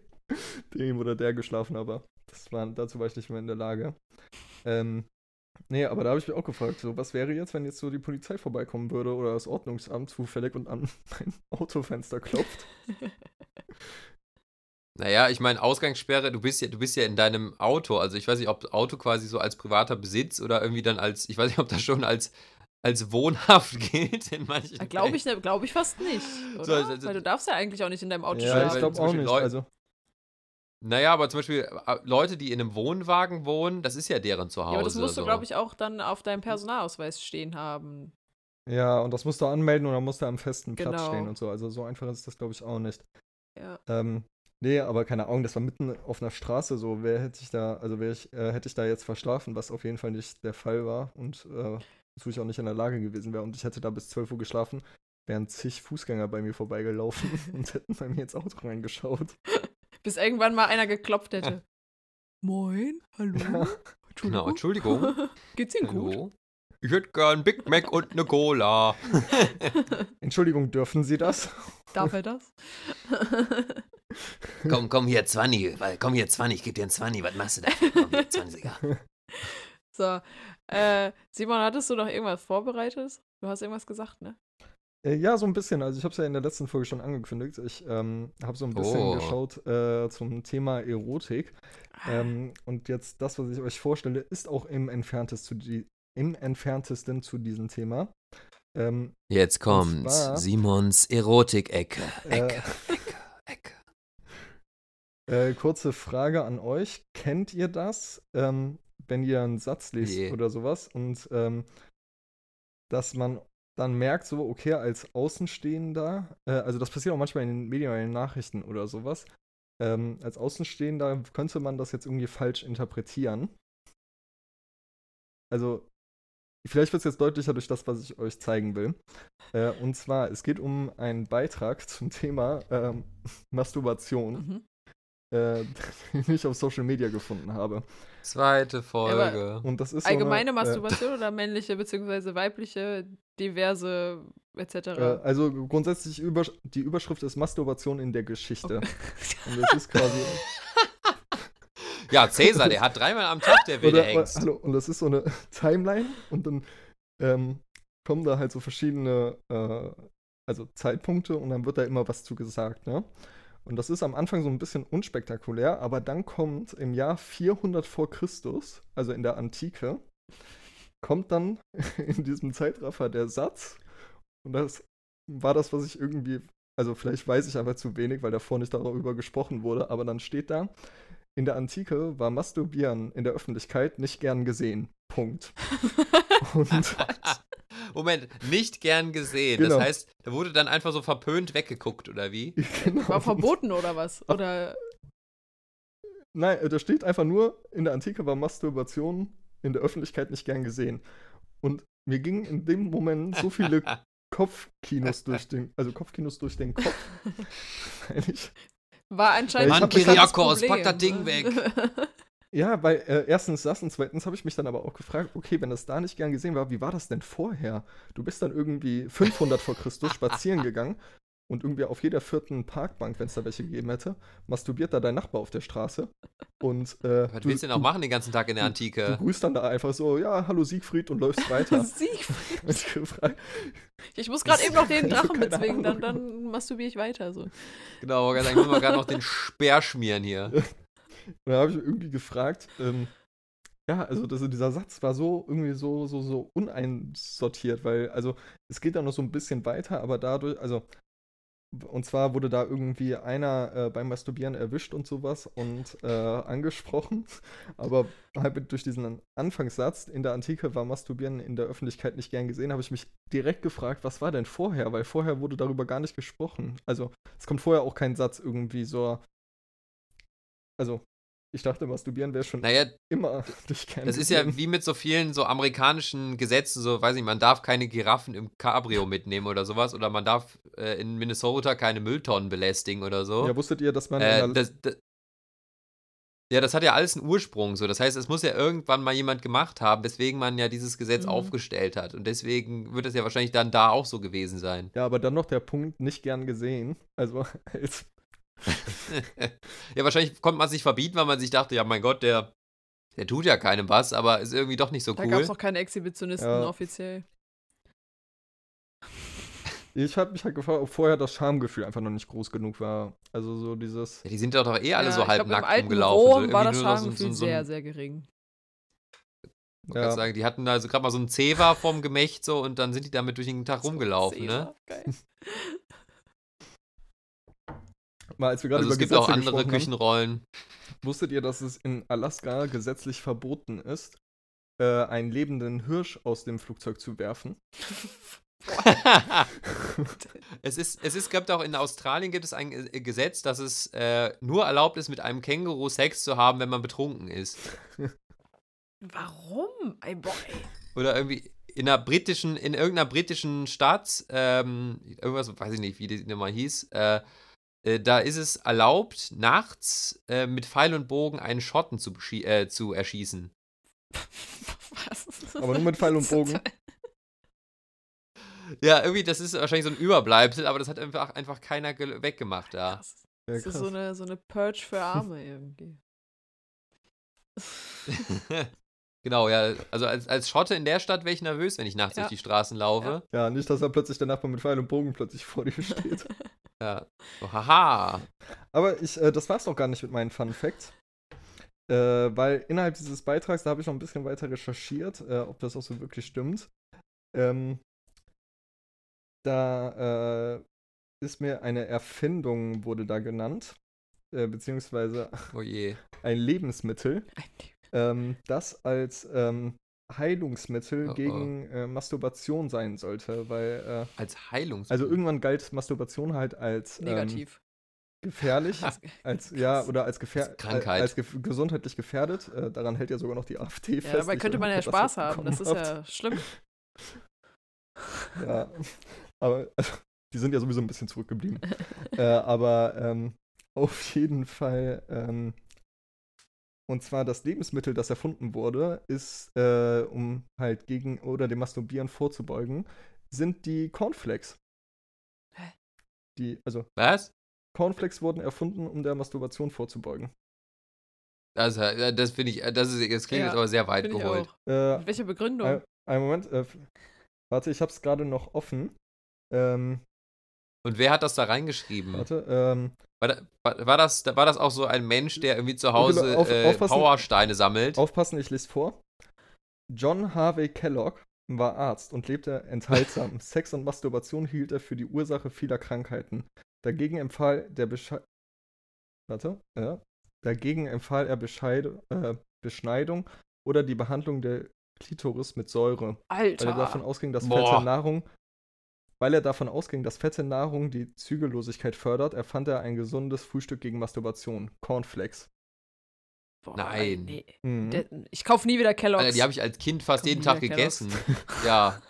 dem oder der geschlafen, aber das war, dazu war ich nicht mehr in der Lage. Ähm, nee, aber da habe ich mich auch gefragt, so, was wäre jetzt, wenn jetzt so die Polizei vorbeikommen würde oder das Ordnungsamt zufällig und an mein Autofenster klopft? Naja, ich meine, Ausgangssperre, du bist ja, du bist ja in deinem Auto. Also ich weiß nicht, ob Auto quasi so als privater Besitz oder irgendwie dann als, ich weiß nicht, ob das schon als, als wohnhaft gilt in manchen Glaube Fällen. ich, ne- glaub ich fast nicht. Oder? So, also- Weil du darfst ja eigentlich auch nicht in deinem Auto Ja, weil- ich schlafen. glaube auch nicht. Also, Naja, aber zum Beispiel äh, Leute, die in einem Wohnwagen wohnen, das ist ja deren Zuhause. ja, aber das musst du, so. glaube ich, auch dann auf deinem Personalausweis stehen haben. ja, und das musst du anmelden und dann musst du am festen Platz Genau. stehen und so. Also so einfach ist das, glaube ich, auch nicht. Ja. Ähm, nee, aber keine Ahnung, das war mitten auf einer Straße so. Wer hätte ich da, also wäre ich, äh, hätte ich da jetzt verschlafen, was auf jeden Fall nicht der Fall war und äh, wozu ich auch nicht in der Lage gewesen wäre. Und ich hätte da bis 12 Uhr geschlafen, wären zig Fußgänger bei mir vorbeigelaufen und hätten bei mir ins Auto reingeschaut. Bis irgendwann mal einer geklopft hätte. Moin, hallo. Genau, Entschuldigung. Geht's Ihnen gut? Ich hätte gern Big Mac und eine Cola. Entschuldigung, dürfen Sie das? Darf er das? Komm, komm hier, 20. weil- Komm hier, 20. Ich geb dir einen 20. Was machst du da? Komm hier, 20er. so. Äh, Simon, hattest du noch irgendwas vorbereitet? Du hast irgendwas gesagt, ne? Äh, ja, so ein bisschen. Also ich habe es ja in der letzten Folge schon angekündigt. Ich ähm, habe so ein bisschen Oh. geschaut äh, zum Thema Erotik. Ähm, und jetzt das, was ich euch vorstelle, ist auch im, Entferntest zu die, im entferntesten zu diesem Thema. Ähm, Jetzt kommt zwar- Simons Erotik-Ecke. Ecke, äh, Ecke, Ecke. äh, kurze Frage an euch. Kennt ihr das, ähm, wenn ihr einen Satz liest Nee. oder sowas und ähm, dass man dann merkt, so, okay, als Außenstehender, äh, also das passiert auch manchmal in den Medien, in den Nachrichten oder sowas, ähm, als Außenstehender könnte man das jetzt irgendwie falsch interpretieren. Also, vielleicht wird es jetzt deutlicher durch das, was ich euch zeigen will. Äh, und zwar, es geht um einen Beitrag zum Thema ähm, Masturbation, Mhm. äh, den ich auf Social Media gefunden habe. Zweite Folge. Und das ist so Allgemeine eine, äh, Masturbation oder männliche bzw. weibliche, diverse etc. Äh, also grundsätzlich über, die Überschrift ist Masturbation in der Geschichte. Und das ist quasi. Ja, Cäsar, der hat dreimal am Tag der wilde oder, Hengst. hallo, und das ist so eine Timeline und dann ähm, kommen da halt so verschiedene äh, also Zeitpunkte und dann wird da immer was zu gesagt, ne? Und das ist am Anfang so ein bisschen unspektakulär, aber dann kommt im Jahr 400 vor Christus, also in der Antike, kommt dann in diesem Zeitraffer der Satz und das war das, was ich irgendwie, also vielleicht weiß ich einfach zu wenig, weil davor nicht darüber gesprochen wurde, aber dann steht da, in der Antike war Masturbieren in der Öffentlichkeit nicht gern gesehen. Punkt. Und Moment, nicht gern gesehen. Genau. Das heißt, da wurde dann einfach so verpönt weggeguckt, oder wie? genau. War verboten oder was? Oder Nein, äh, da steht einfach nur, in der Antike war Masturbation in der Öffentlichkeit nicht gern gesehen. Und mir gingen in dem Moment so viele Kopfkinos durch den, also Kopfkinos durch den Kopf. War anscheinend Mann, Kyriakos, Problem. pack das Ding weg. ja, weil äh, erstens das und zweitens habe ich mich dann aber auch gefragt, okay, wenn das da nicht gern gesehen war, wie war das denn vorher? Du bist dann irgendwie 500 vor Christus spazieren gegangen und irgendwie auf jeder vierten Parkbank, wenn es da welche gegeben hätte, masturbiert da dein Nachbar auf der Straße. Und äh, Was willst du denn auch machen den ganzen Tag in der Du Antike? grüßt dann da einfach so, ja, hallo Siegfried und läufst weiter. Siegfried. Ich muss gerade eben noch den Also, Drachen bezwingen, dann, dann masturbiere ich weiter. So. Genau, ich muss mal gerade noch den Speer schmieren hier. Und dann habe ich irgendwie gefragt, ähm, ja, also das, dieser Satz war so irgendwie so, so, so uneinsortiert, weil, also es geht dann noch so ein bisschen weiter, aber dadurch, also, und zwar wurde da irgendwie einer äh, beim Masturbieren erwischt und sowas und äh, angesprochen, aber halt durch diesen Anfangssatz, in der Antike war Masturbieren in der Öffentlichkeit nicht gern gesehen, habe ich mich direkt gefragt, was war denn vorher, weil vorher wurde darüber gar nicht gesprochen. Also es kommt vorher auch kein Satz irgendwie so, also ich dachte, Masturbieren wäre schon Naja, immer nicht gern das ist ja wie mit so vielen so amerikanischen Gesetzen, so, weiß ich, man darf keine Giraffen im Cabrio mitnehmen oder sowas, oder man darf äh, in Minnesota keine Mülltonnen belästigen oder so. Ja, wusstet ihr, dass man Äh, das, das, ja, das hat ja alles einen Ursprung so. Das heißt, es muss ja irgendwann mal jemand gemacht haben, weswegen man ja dieses Gesetz Mhm. aufgestellt hat. Und deswegen wird es ja wahrscheinlich dann da auch so gewesen sein. ja, aber dann noch der Punkt, nicht gern gesehen. Also als ja, wahrscheinlich konnte man es nicht verbieten, weil man sich dachte, ja, mein Gott, der, der tut ja keinem was, aber ist irgendwie doch nicht so Da gab cool. es noch keine Exhibitionisten Ja. offiziell. Ich habe mich halt gefragt, ob vorher das Schamgefühl einfach noch nicht groß genug war. Also so dieses. Ja, die sind doch, doch eh alle Ja, so halb glaub, nackt alten rumgelaufen. Rom so war das Schamgefühl so, so, so sehr, sehr gering. ich wollte gerade sagen, die hatten da so gerade mal so einen Zewa vorm Gemächt so und dann sind die damit durch den Tag rumgelaufen, ne? Geil. Mal als wir gerade Also über es gibt Gesetze auch andere gesprochen haben, Küchenrollen. wusstet ihr, dass es in Alaska gesetzlich verboten ist, äh, einen lebenden Hirsch aus dem Flugzeug zu werfen? es ist, es ist, gibt auch in Australien gibt es ein äh, Gesetz, dass es äh, nur erlaubt ist, mit einem Känguru Sex zu haben, wenn man betrunken ist. Warum? Ey, boy. Oder irgendwie in einer britischen, in irgendeiner britischen Stadt, ähm, irgendwas, weiß ich nicht, wie die nochmal hieß, äh, äh, da ist es erlaubt, nachts äh, mit Pfeil und Bogen einen Schotten zu, äh, zu erschießen. Was? Aber nur mit Pfeil und Bogen. Ja, irgendwie, das ist wahrscheinlich so ein Überbleibsel, aber das hat einfach, einfach keiner weggemacht da. Krass. Ja, Das ist krass. so eine, so eine Purge für Arme irgendwie. genau, ja. Also als, als Schotte in der Stadt wäre ich nervös, wenn ich nachts Ja. durch die Straßen laufe. ja, nicht, dass dann plötzlich der Nachbar mit Pfeil und Bogen plötzlich vor dir steht. Ja. So, haha. Aber ich, äh, das war's doch gar nicht mit meinen Fun Facts. Äh, weil innerhalb dieses Beitrags, da habe ich noch ein bisschen weiter recherchiert, äh, ob das auch so wirklich stimmt. Ähm, da äh, ist mir eine Erfindung, wurde da genannt, äh, beziehungsweise Oh je. ein Lebensmittel, ähm, das als ähm, Heilungsmittel Oh, oh. gegen äh, Masturbation sein sollte, weil, äh, Als Heilungs. also irgendwann galt Masturbation halt als ähm, Negativ. gefährlich, als ja oder als, gefähr Als Krankheit. als gef gesundheitlich gefährdet. Äh, daran hält ja sogar noch die AfD fest. Ja, dabei Ich könnte man ja Spaß haben. Das ist ja schlimm. Ja, aber also, die sind ja sowieso ein bisschen zurückgeblieben. äh, aber ähm, auf jeden Fall. Ähm, und zwar das Lebensmittel, das erfunden wurde, ist, äh, um halt gegen oder dem Masturbieren vorzubeugen, sind die Cornflakes. Hä? Die, also Was? Cornflakes wurden erfunden, um der Masturbation vorzubeugen. Das, äh, das finde ich, äh, das, ist, das klingt Ja, jetzt aber sehr weit geholt. auch. Äh, Mit welcher Begründung? Ein, einen Moment. Äh, warte, ich hab's gerade noch offen. Ähm, Und wer hat das da reingeschrieben? warte. Ähm, War, da, war, das, war das auch so ein Mensch, der irgendwie zu Hause Genau, auf- äh. Powersteine sammelt? aufpassen, ich lese vor. John Harvey Kellogg war Arzt und lebte enthaltsam. Sex und Masturbation hielt er für die Ursache vieler Krankheiten. Dagegen empfahl der Besche Warte, ja. Dagegen empfahl er Bescheid äh, Beschneidung oder die Behandlung der Klitoris mit Säure. weil er davon Alter. ausging, dass Boah. fette Nahrung, weil er davon ausging, dass fette Nahrung die Zügellosigkeit fördert, erfand er ein gesundes Frühstück gegen Masturbation, Cornflakes. Boah, Nein. Nee. Mhm. Der, ich kaufe nie wieder Kellogg's. Alter, die habe ich als Kind fast jeden Tag gegessen. ja.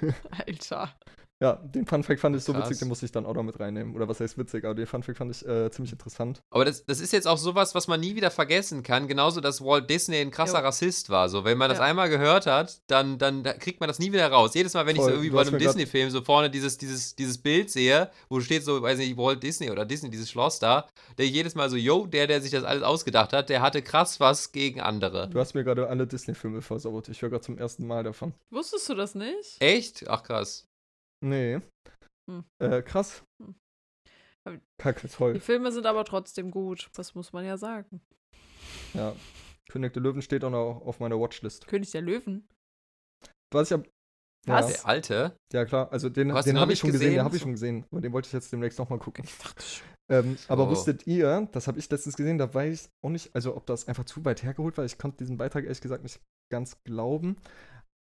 Alter. Ja, den Funfact fand ich so Krass. witzig, den musste ich dann auch noch mit reinnehmen. Oder was heißt witzig, aber den Funfact fand ich äh, ziemlich interessant. Aber das, das ist jetzt auch sowas, was man nie wieder vergessen kann. Genauso, dass Walt Disney ein krasser Jo. Rassist war. So, wenn man das Ja. einmal gehört hat, dann, dann da kriegt man das nie wieder raus. Jedes Mal, wenn ich Voll, so irgendwie bei einem Disney-Film so vorne dieses, dieses, dieses Bild sehe, wo steht so, weiß nicht, Walt Disney oder Disney, dieses Schloss da, der jedes Mal so, yo, der, der sich das alles ausgedacht hat, der hatte krass was gegen andere. Du hast mir gerade alle Disney-Filme versaut. Ich höre gerade zum ersten Mal davon. Wusstest du das nicht? Echt? Ach krass. Nee. Hm. Äh, krass. Hm. Aber- Kacke, Die toll. Filme sind aber trotzdem gut. Das muss man ja sagen. Ja. König der Löwen steht auch noch auf meiner Watchlist. König der Löwen. Was ich hab. Was? Ja, Der Alte? ja klar, also den, den habe ich schon gesehen, den gesehen? habe ich schon gesehen. Aber den wollte ich jetzt demnächst nochmal gucken. Ähm, Aber So. wusstet ihr, das habe ich letztens gesehen, da weiß ich auch nicht, also ob das einfach zu weit hergeholt war, ich konnte diesen Beitrag ehrlich gesagt nicht ganz glauben,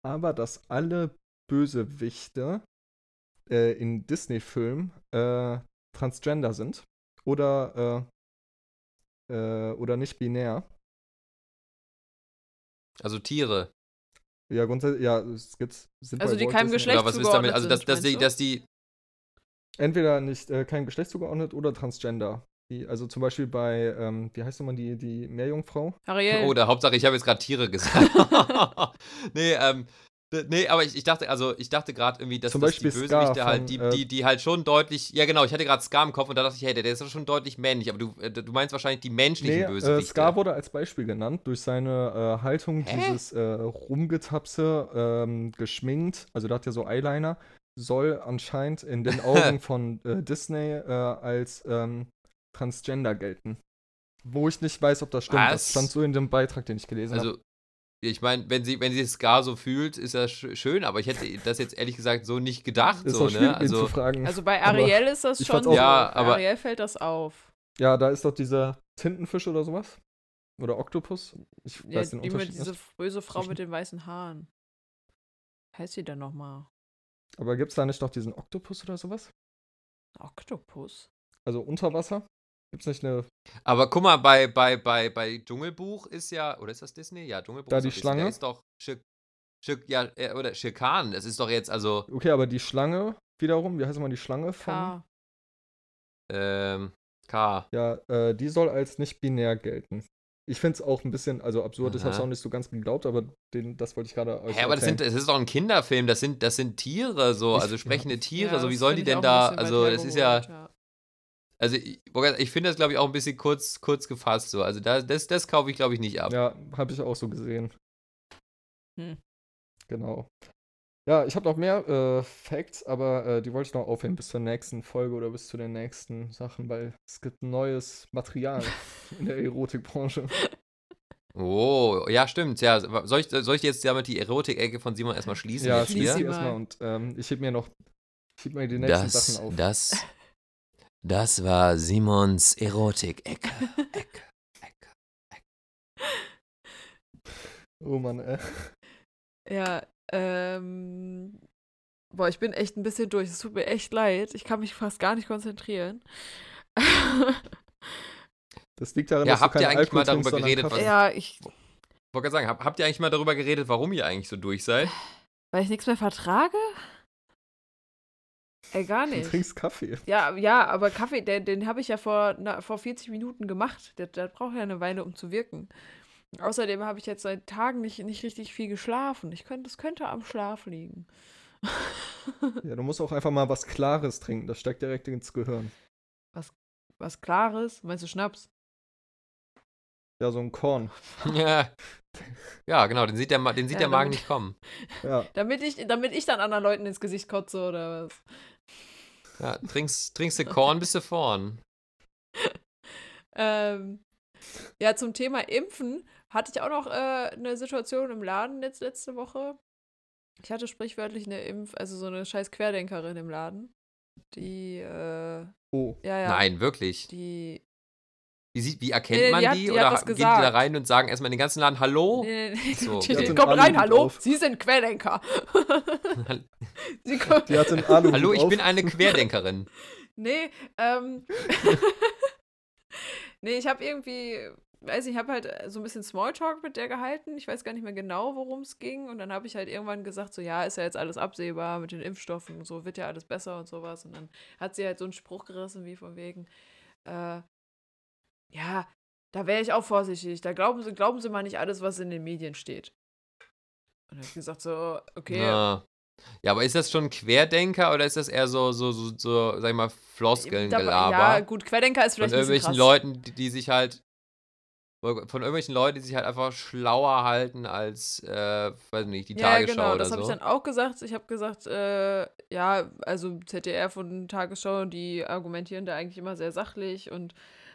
aber dass alle Bösewichte äh, in Disney-Filmen äh, Transgender sind oder, äh, äh, oder nicht binär. Also Tiere. Ja, grundsätzlich, ja, es gibt, sind Also die keinem Geschlecht Oder was ist damit? Also, dass, zugeordnet dass, sind, die, dass die. Entweder nicht äh, kein Geschlecht zugeordnet oder Transgender. Die, also zum Beispiel bei, ähm, wie heißt nochmal die, die Meerjungfrau? Ariel. Oh, der Hauptsache, ich habe jetzt gerade Tiere gesagt. nee, ähm. Nee, aber ich, ich dachte, also ich dachte gerade irgendwie, dass, Zum dass die Scar Bösewichte halt, von, die, äh, die, die halt schon deutlich, ja genau, ich hatte gerade Scar im Kopf und da dachte ich, hey, der, der ist schon deutlich männlich, aber du, äh, du meinst wahrscheinlich die menschlichen Nee, äh, Bösewichte. Scar wurde als Beispiel genannt durch seine äh, Haltung, Hä? dieses äh, Rumgetapse, ähm, geschminkt, also der hat ja so Eyeliner, soll anscheinend in den Augen von äh, Disney äh, als ähm, Transgender gelten. Wo ich nicht weiß, ob das stimmt. Das Was? stand so in dem Beitrag, den ich gelesen habe. Ich meine, wenn sie, wenn sie es gar so fühlt, ist das sch schön, aber ich hätte das jetzt ehrlich gesagt so nicht gedacht. Ist so, ne? ihn Also, zu fragen. Also bei Aber Ariel ist das schon so. Ja, Bei aber- Ariel fällt das auf. ja, da ist doch dieser Tintenfisch oder sowas. Oder Oktopus. Ich Ja, weiß den Unterschied diese nicht. böse Frau mit den weißen Haaren. Heißt sie denn nochmal? Aber gibt es da nicht noch diesen Oktopus oder sowas? Oktopus? Also unter Wasser? Gibt es nicht eine. aber guck mal, bei, bei, bei, bei Dschungelbuch ist ja, oder ist das Disney? Ja, Dschungelbuch Da ist die doch Disney. Da Schlange? ist doch Schick, Schick, ja, äh, oder Schirkan. Das ist doch jetzt, also, Okay, aber die Schlange wiederum, wie heißt mal die Schlange von. K. ähm, K. Ja, äh, die soll als nicht binär gelten. Ich finde es auch ein bisschen, also absurd, ich habe es Aha. auch nicht so ganz geglaubt, aber den, das wollte ich gerade euch Hä, aber das, sind, das ist doch ein Kinderfilm, das sind, das sind Tiere, so, Ich- also sprechende Tiere, Ja, so, wie das sollen die ich denn da, also, das ist ja, also, ich, ich finde das, glaube ich, auch ein bisschen kurz, kurz gefasst, so, also, da, das, das kaufe ich, glaube ich, nicht ab. Ja, habe ich auch so gesehen. Hm. Genau. Ja, ich habe noch mehr äh, Facts, aber äh, die wollte ich noch aufheben bis zur nächsten Folge oder bis zu den nächsten Sachen, weil es gibt neues Material in der Erotikbranche. Oh, ja, stimmt, ja, soll ich, soll ich jetzt damit die Erotik-Ecke von Simon erstmal schließen? Ja, jetzt schließ schließ sie die hier? mal. erstmal und ähm, ich heb mir noch, ich heb mir die nächsten Das, Sachen auf. das, das war Simons Erotik-Ecke. Ecke, Ecke. Oh Mann, ey. Ja, ähm. Boah, ich bin echt ein bisschen durch. Es tut mir echt leid. Ich kann mich fast gar nicht konzentrieren. Das liegt daran, Ja, dass du habt ihr keinen eigentlich mal Alkohol darüber trinkst, sondern geredet, Kaffee. ja, ich. wollte gerade sagen, hab, habt ihr eigentlich mal darüber geredet, warum ihr eigentlich so durch seid? Weil ich nichts mehr vertrage? Ey, gar Du nicht. trinkst Kaffee. Ja, ja, aber Kaffee, den, den habe ich ja vor, na, vor 40 Minuten gemacht. Der, der braucht ja eine Weile, um zu wirken. Außerdem habe ich jetzt seit Tagen nicht, nicht richtig viel geschlafen. Ich könnte, das könnte am Schlaf liegen. Ja, du musst auch einfach mal was Klares trinken. Das steigt direkt ins Gehirn. Was Klares? Meinst du Schnaps? Ja, so ein Korn. ja. ja, genau, den sieht der, den sieht Ja, der Magen damit- nicht kommen. Ja, Damit ich, damit ich dann anderen Leuten ins Gesicht kotze oder was? Ja, trinkst, trinkst du Korn, bist du vorn. Ähm, ja, zum Thema Impfen hatte ich auch noch äh, eine Situation im Laden jetzt letzte Woche. Ich hatte sprichwörtlich eine Impf, also so eine scheiß Querdenkerin im Laden. Die, äh, oh. ja, ja. Nein, wirklich. Die. Wie, sieht, wie erkennt Nee, die man hat- die? die Oder hat was ha- gehen die da rein und sagen erstmal in den ganzen Laden Hallo? Nee, nee, nee. So. Die, Die die kommen rein, hallo, auf. Sie sind Querdenker. Sie kommen, Die hat einen Aluhut Hallo, ich auf. bin eine Querdenkerin. nee, ähm. nee, ich habe irgendwie, weiß ich, ich habe halt so ein bisschen Smalltalk mit der gehalten. Ich weiß gar nicht mehr genau, worum es ging. Und dann habe ich halt irgendwann gesagt, so, ja, ist ja jetzt alles absehbar mit den Impfstoffen und so, wird ja alles besser und sowas. Und dann hat sie halt so einen Spruch gerissen, wie von wegen, äh, ja, da wäre ich auch vorsichtig. Da glauben sie, glauben sie mal nicht alles, was in den Medien steht. Und dann habe ich gesagt, so, okay. Ja. ja, aber ist das schon Querdenker oder ist das eher so, so, so, so sag ich mal, Floskeln-Gelaber? Ja, gut, Querdenker ist von vielleicht bisschen irgendwelchen. Leuten, die, die sich halt von irgendwelchen Leuten, die sich halt einfach schlauer halten als, äh, weiß nicht, die Ja, Tagesschau genau, oder das habe so. ich dann auch gesagt. Ich habe gesagt, äh, ja, also ZDR von Tagesschau, die argumentieren da eigentlich immer sehr sachlich und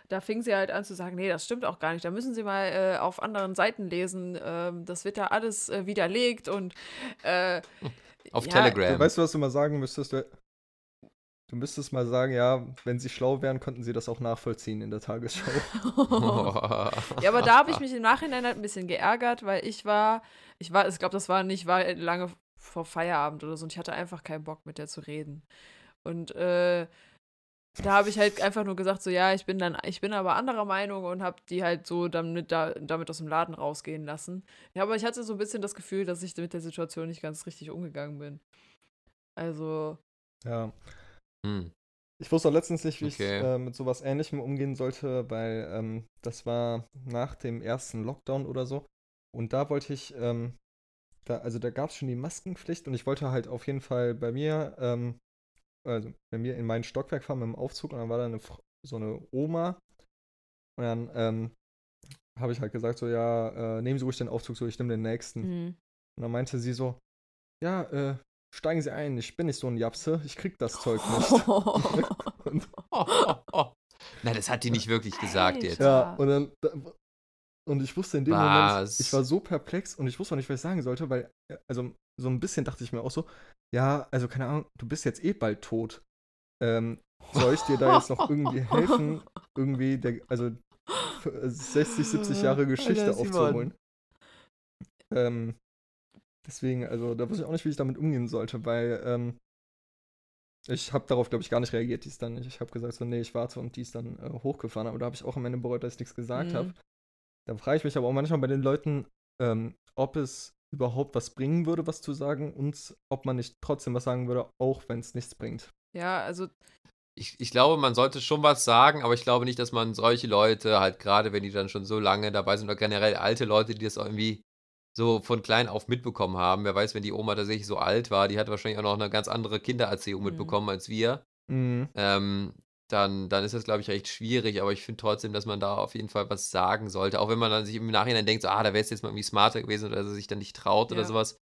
da fing sie halt an zu sagen, nee, das stimmt auch gar nicht. Da müssen Sie mal äh, auf anderen Seiten lesen. Ähm, das wird da alles äh, widerlegt und äh, Auf ja, Telegram. Weißt du, was du mal sagen müsstest? Du du müsstest mal sagen, ja, wenn sie schlau wären, könnten sie das auch nachvollziehen in der Tagesschau. Ja, aber da habe ich mich im Nachhinein halt ein bisschen geärgert, weil ich war, ich war, ich glaube, das war nicht, war lange vor Feierabend oder so und ich hatte einfach keinen Bock mit der zu reden. Und äh, da habe ich halt einfach nur gesagt, so ja, ich bin dann, ich bin aber anderer Meinung und habe die halt so damit, da, damit aus dem Laden rausgehen lassen. Ja, aber ich hatte so ein bisschen das Gefühl, dass ich mit der Situation nicht ganz richtig umgegangen bin. Also, Ja. Hm. Ich wusste auch letztens nicht, wie Okay. ich äh, mit sowas Ähnlichem umgehen sollte, weil ähm, das war nach dem ersten Lockdown oder so. Und da wollte ich, ähm, da, also da gab es schon die Maskenpflicht und ich wollte halt auf jeden Fall bei mir, ähm, also bei mir in mein Stockwerk fahren mit dem Aufzug und dann war da eine, so eine Oma und dann ähm, habe ich halt gesagt, so ja, äh, nehmen Sie ruhig den Aufzug, so ich nehme den nächsten. hm. Und dann meinte sie so, ja, äh, steigen Sie ein, ich bin nicht so ein Japse, ich krieg das Zeug nicht. und, Oh, oh, oh. Nein, das hat die nicht wirklich gesagt jetzt. ja, und dann, da- und ich wusste in dem Moment, Was? ich war so perplex und ich wusste auch nicht, was ich sagen sollte, weil, äh, also so ein bisschen dachte ich mir auch so, ja, also keine Ahnung, du bist jetzt eh bald tot. Ähm, soll ich dir da jetzt noch irgendwie helfen, irgendwie, der, also f- äh, 60, 70 Jahre Geschichte aufzuholen? Ähm, deswegen, also da wusste ich auch nicht, wie ich damit umgehen sollte, weil ähm, ich habe darauf, glaube ich, gar nicht reagiert, die ist dann nicht. Ich habe gesagt, so, nee, ich warte und die ist dann äh, hochgefahren, aber da habe ich auch am Ende bereut, dass ich nichts gesagt Mhm. habe. Da frage ich mich aber auch manchmal bei den Leuten, ähm, ob es überhaupt was bringen würde, was zu sagen und ob man nicht trotzdem was sagen würde, auch wenn es nichts bringt. Ja, also Ich, ich glaube, man sollte schon was sagen, aber ich glaube nicht, dass man solche Leute, halt gerade wenn die dann schon so lange dabei sind, oder generell alte Leute, die das auch irgendwie so von klein auf mitbekommen haben. Wer weiß, wenn die Oma tatsächlich so alt war, die hat wahrscheinlich auch noch eine ganz andere Kindererziehung Mhm. mitbekommen als wir. Mhm. Ähm, dann, dann ist das, glaube ich, recht schwierig, aber ich finde trotzdem, dass man da auf jeden Fall was sagen sollte. Auch wenn man dann sich im Nachhinein denkt, so, ah, da wäre es jetzt mal irgendwie smarter gewesen oder dass er sich dann nicht traut oder Ja. sowas.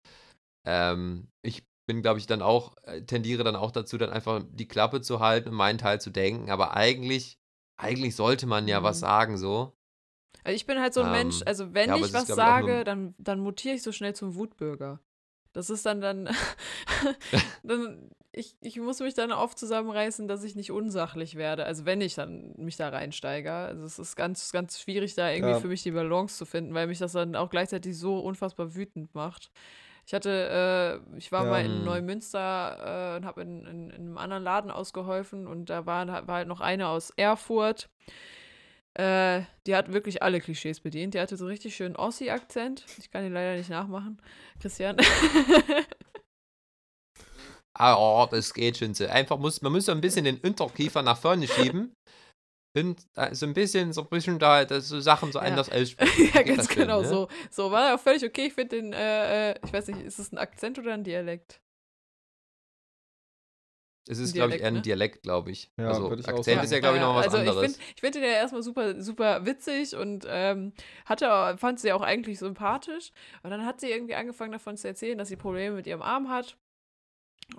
Ähm, ich bin, glaube ich, dann auch, äh, tendiere dann auch dazu, dann einfach die Klappe zu halten und meinen Teil zu denken. Aber eigentlich, eigentlich sollte man ja was Mhm. sagen, so. Also ich bin halt so ein Mensch, Ähm, also wenn ja, ich ist, was nur- sage, dann, dann mutiere ich so schnell zum Wutbürger. Das ist dann dann, dann ich, ich muss mich dann oft zusammenreißen, dass ich nicht unsachlich werde. Also wenn ich dann mich da reinsteige. Also es ist ganz, ganz schwierig, da irgendwie Ja. für mich die Balance zu finden, weil mich das dann auch gleichzeitig so unfassbar wütend macht. Ich hatte, äh, ich war Ja. mal in Hm. Neumünster äh, und habe in, in, in einem anderen Laden ausgeholfen und da war, war halt noch eine aus Erfurt. Äh, die hat wirklich alle Klischees bedient. Die hatte so richtig schönen Ossi-Akzent. Ich kann ihn leider nicht nachmachen. Christian. Ah, oh, das geht schon so. Einfach muss, man muss so ein bisschen den Unterkiefer nach vorne schieben. Und äh, so ein bisschen, so ein bisschen da, dass so Sachen so Ja. anders aussprechen. ja, ganz genau ne? so. So, war ja völlig okay. Ich finde den, äh, äh, ich weiß nicht, ist es ein Akzent oder ein Dialekt? Es ist, glaube ich, eher ein ne? Dialekt, glaube ich. Ja, also ich auch Akzent sagen. ist ja, glaube ich, Ja, noch was also anderes. Ich finde ich find den ja erstmal super, super witzig und ähm, hatte, fand sie auch eigentlich sympathisch. Und dann hat sie irgendwie angefangen davon zu erzählen, dass sie Probleme mit ihrem Arm hat,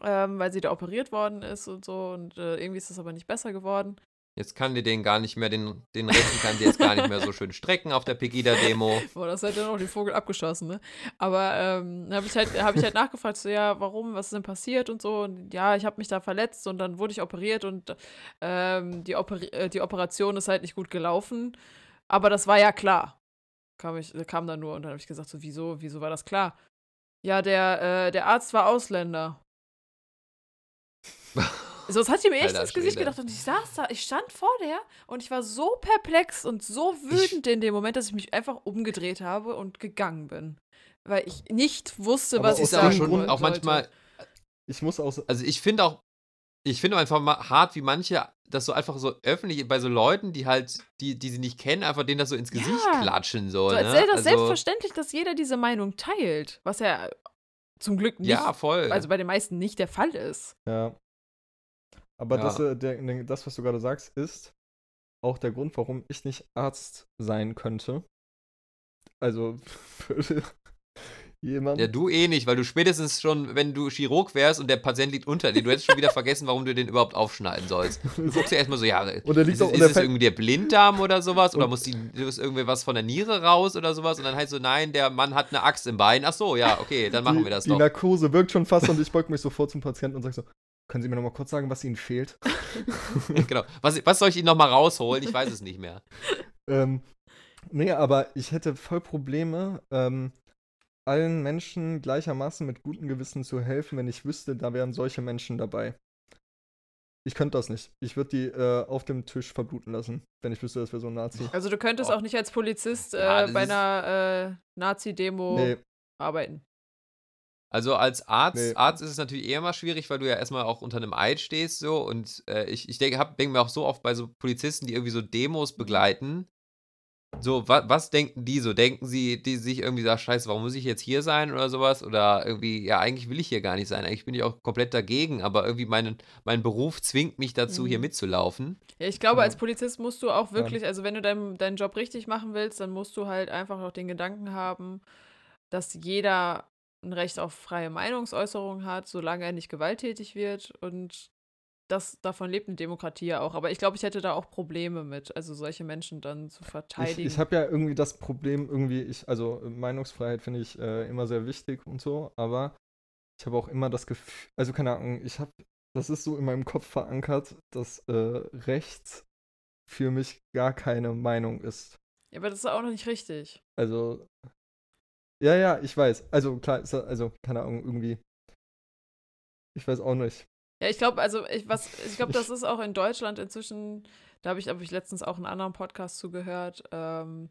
ähm, weil sie da operiert worden ist und so. Und äh, irgendwie ist das aber nicht besser geworden. Jetzt kann die den gar nicht mehr, den, den rechten kann sie jetzt gar nicht mehr so schön strecken auf der Pegida-Demo. Boah, das hat dann auch den Vogel abgeschossen, ne? Aber ähm, habe ich, halt, hab ich halt nachgefragt, so, ja, warum, was ist denn passiert und so. Und ja, ich habe mich da verletzt und dann wurde ich operiert und ähm, die, Oper äh, die Operation ist halt nicht gut gelaufen. Aber das war ja klar. Kam, ich, kam dann nur und dann habe ich gesagt, so, wieso, wieso war das klar? Ja, der, äh, der Arzt war Ausländer. So, das hat sie mir echt Alter ins Gesicht Schwede. gedacht und ich saß da, ich stand vor der und ich war so perplex und so wütend in dem Moment, dass ich mich einfach umgedreht habe und gegangen bin. Weil ich nicht wusste, was ich sagen schon wollte. auch manchmal, Ich muss auch, so- also ich finde auch, ich finde einfach mal hart, wie manche das so einfach so öffentlich bei so Leuten, die halt, die, die sie nicht kennen, einfach denen das so ins Gesicht Ja. klatschen. So, So, ne? als das also, selbstverständlich, dass jeder diese Meinung teilt. Was ja zum Glück nicht, Ja, voll. also bei den meisten nicht der Fall ist. ja. Aber Ja. Das, äh, der, der, das, was du gerade sagst, ist auch der Grund, warum ich nicht Arzt sein könnte. Also, jemand. ja, du eh nicht, weil du spätestens schon, wenn du Chirurg wärst und der Patient liegt unter dir, du hättest schon wieder vergessen, warum du den überhaupt aufschneiden sollst. Du guckst ja erstmal so, ja, Und ist, auch ist es irgendwie der Blinddarm oder sowas? Oder muss, die, muss irgendwie was von der Niere raus oder sowas? Und dann heißt so, nein, der Mann hat eine Axt im Bein. Ach so, ja, okay, dann machen die, wir das Die doch. Narkose wirkt schon fast und ich beug mich sofort zum Patienten und sage so: Können Sie mir noch mal kurz sagen, was Ihnen fehlt? genau. Was, was soll ich Ihnen nochmal rausholen? Ich weiß es nicht mehr. ähm, nee, aber ich hätte voll Probleme, ähm, allen Menschen gleichermaßen mit gutem Gewissen zu helfen, wenn ich wüsste, da wären solche Menschen dabei. Ich könnte das nicht. Ich würde die äh, auf dem Tisch verbluten lassen, wenn ich wüsste, das wäre so ein Nazi. Also du könntest Oh. auch nicht als Polizist äh, Ja, bei einer äh, Nazi-Demo Nee, arbeiten. Also als Arzt, Nee. Arzt ist es natürlich eher mal schwierig, weil du ja erstmal auch unter einem Eid stehst so und äh, ich, ich denke hab, denk mir auch so oft bei so Polizisten, die irgendwie so Demos begleiten, so, wa, was denken die so? Denken sie, die sich irgendwie sagen, scheiße, warum muss ich jetzt hier sein oder sowas? Oder irgendwie, ja, eigentlich will ich hier gar nicht sein, eigentlich bin ich auch komplett dagegen, aber irgendwie mein, mein Beruf zwingt mich dazu, hier Mhm. mitzulaufen. Ja, ich glaube, Ja. als Polizist musst du auch wirklich, also wenn du deinen, deinen Job richtig machen willst, dann musst du halt einfach auch den Gedanken haben, dass jeder ein Recht auf freie Meinungsäußerung hat, solange er nicht gewalttätig wird. Und das, davon lebt eine Demokratie ja auch. Aber ich glaube, ich hätte da auch Probleme mit, also solche Menschen dann zu Ich, verteidigen. ich habe ja irgendwie das Problem, irgendwie, ich, also Meinungsfreiheit finde ich äh, immer sehr wichtig und so, aber ich habe auch immer das Gefühl, also keine Ahnung, ich habe, das ist so in meinem Kopf verankert, dass äh, rechts für mich gar keine Meinung ist. ja, aber das ist auch noch nicht richtig. Also, ja, ja, ich weiß. Also klar, also keine Ahnung, irgendwie. Ich weiß auch nicht. Ja, ich glaube, also ich was, ich glaube, das ist auch in Deutschland inzwischen, da habe ich, hab ich letztens auch einen anderen Podcast zugehört, ähm,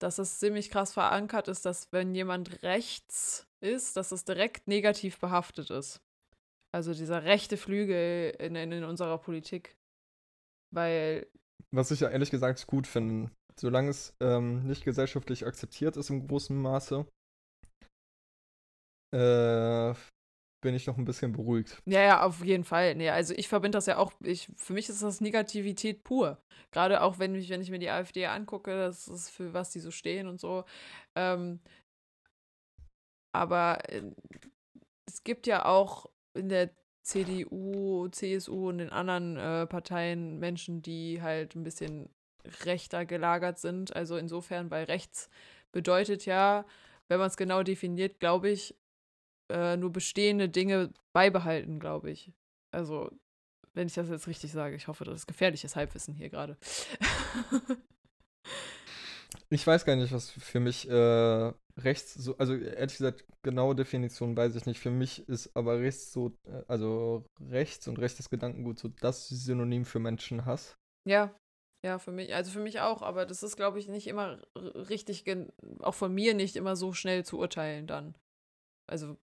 dass es ziemlich krass verankert ist, dass wenn jemand rechts ist, dass es direkt negativ behaftet ist. Also dieser rechte Flügel in, in, in unserer Politik. Weil, Was ich ja ehrlich gesagt gut finde, solange es ähm, nicht gesellschaftlich akzeptiert ist im großen Maße, äh, bin ich noch ein bisschen beruhigt. ja, ja, auf jeden Fall. Nee, also ich verbinde das ja auch, ich, für mich ist das Negativität pur. Gerade auch wenn ich, wenn ich mir die AfD angucke, das ist für was die so stehen und so. Ähm, aber äh, es gibt ja auch in der CDU, CSU und den anderen äh, Parteien Menschen, die halt ein bisschen rechter gelagert sind. Also insofern, weil rechts bedeutet ja, wenn man es genau definiert, glaube ich, äh, nur bestehende Dinge beibehalten, glaube ich. Also, wenn ich das jetzt richtig sage, ich hoffe, das ist gefährliches Halbwissen hier gerade. Ich weiß gar nicht, was für mich äh, rechts so, also ehrlich gesagt, genaue Definition weiß ich nicht. Für mich ist aber rechts so, äh, also rechts und rechtes Gedankengut so das Synonym für Menschenhass. Ja, ja, für mich, also für mich auch, aber das ist, glaube ich, nicht immer richtig, auch von mir nicht immer so schnell zu urteilen dann. Also,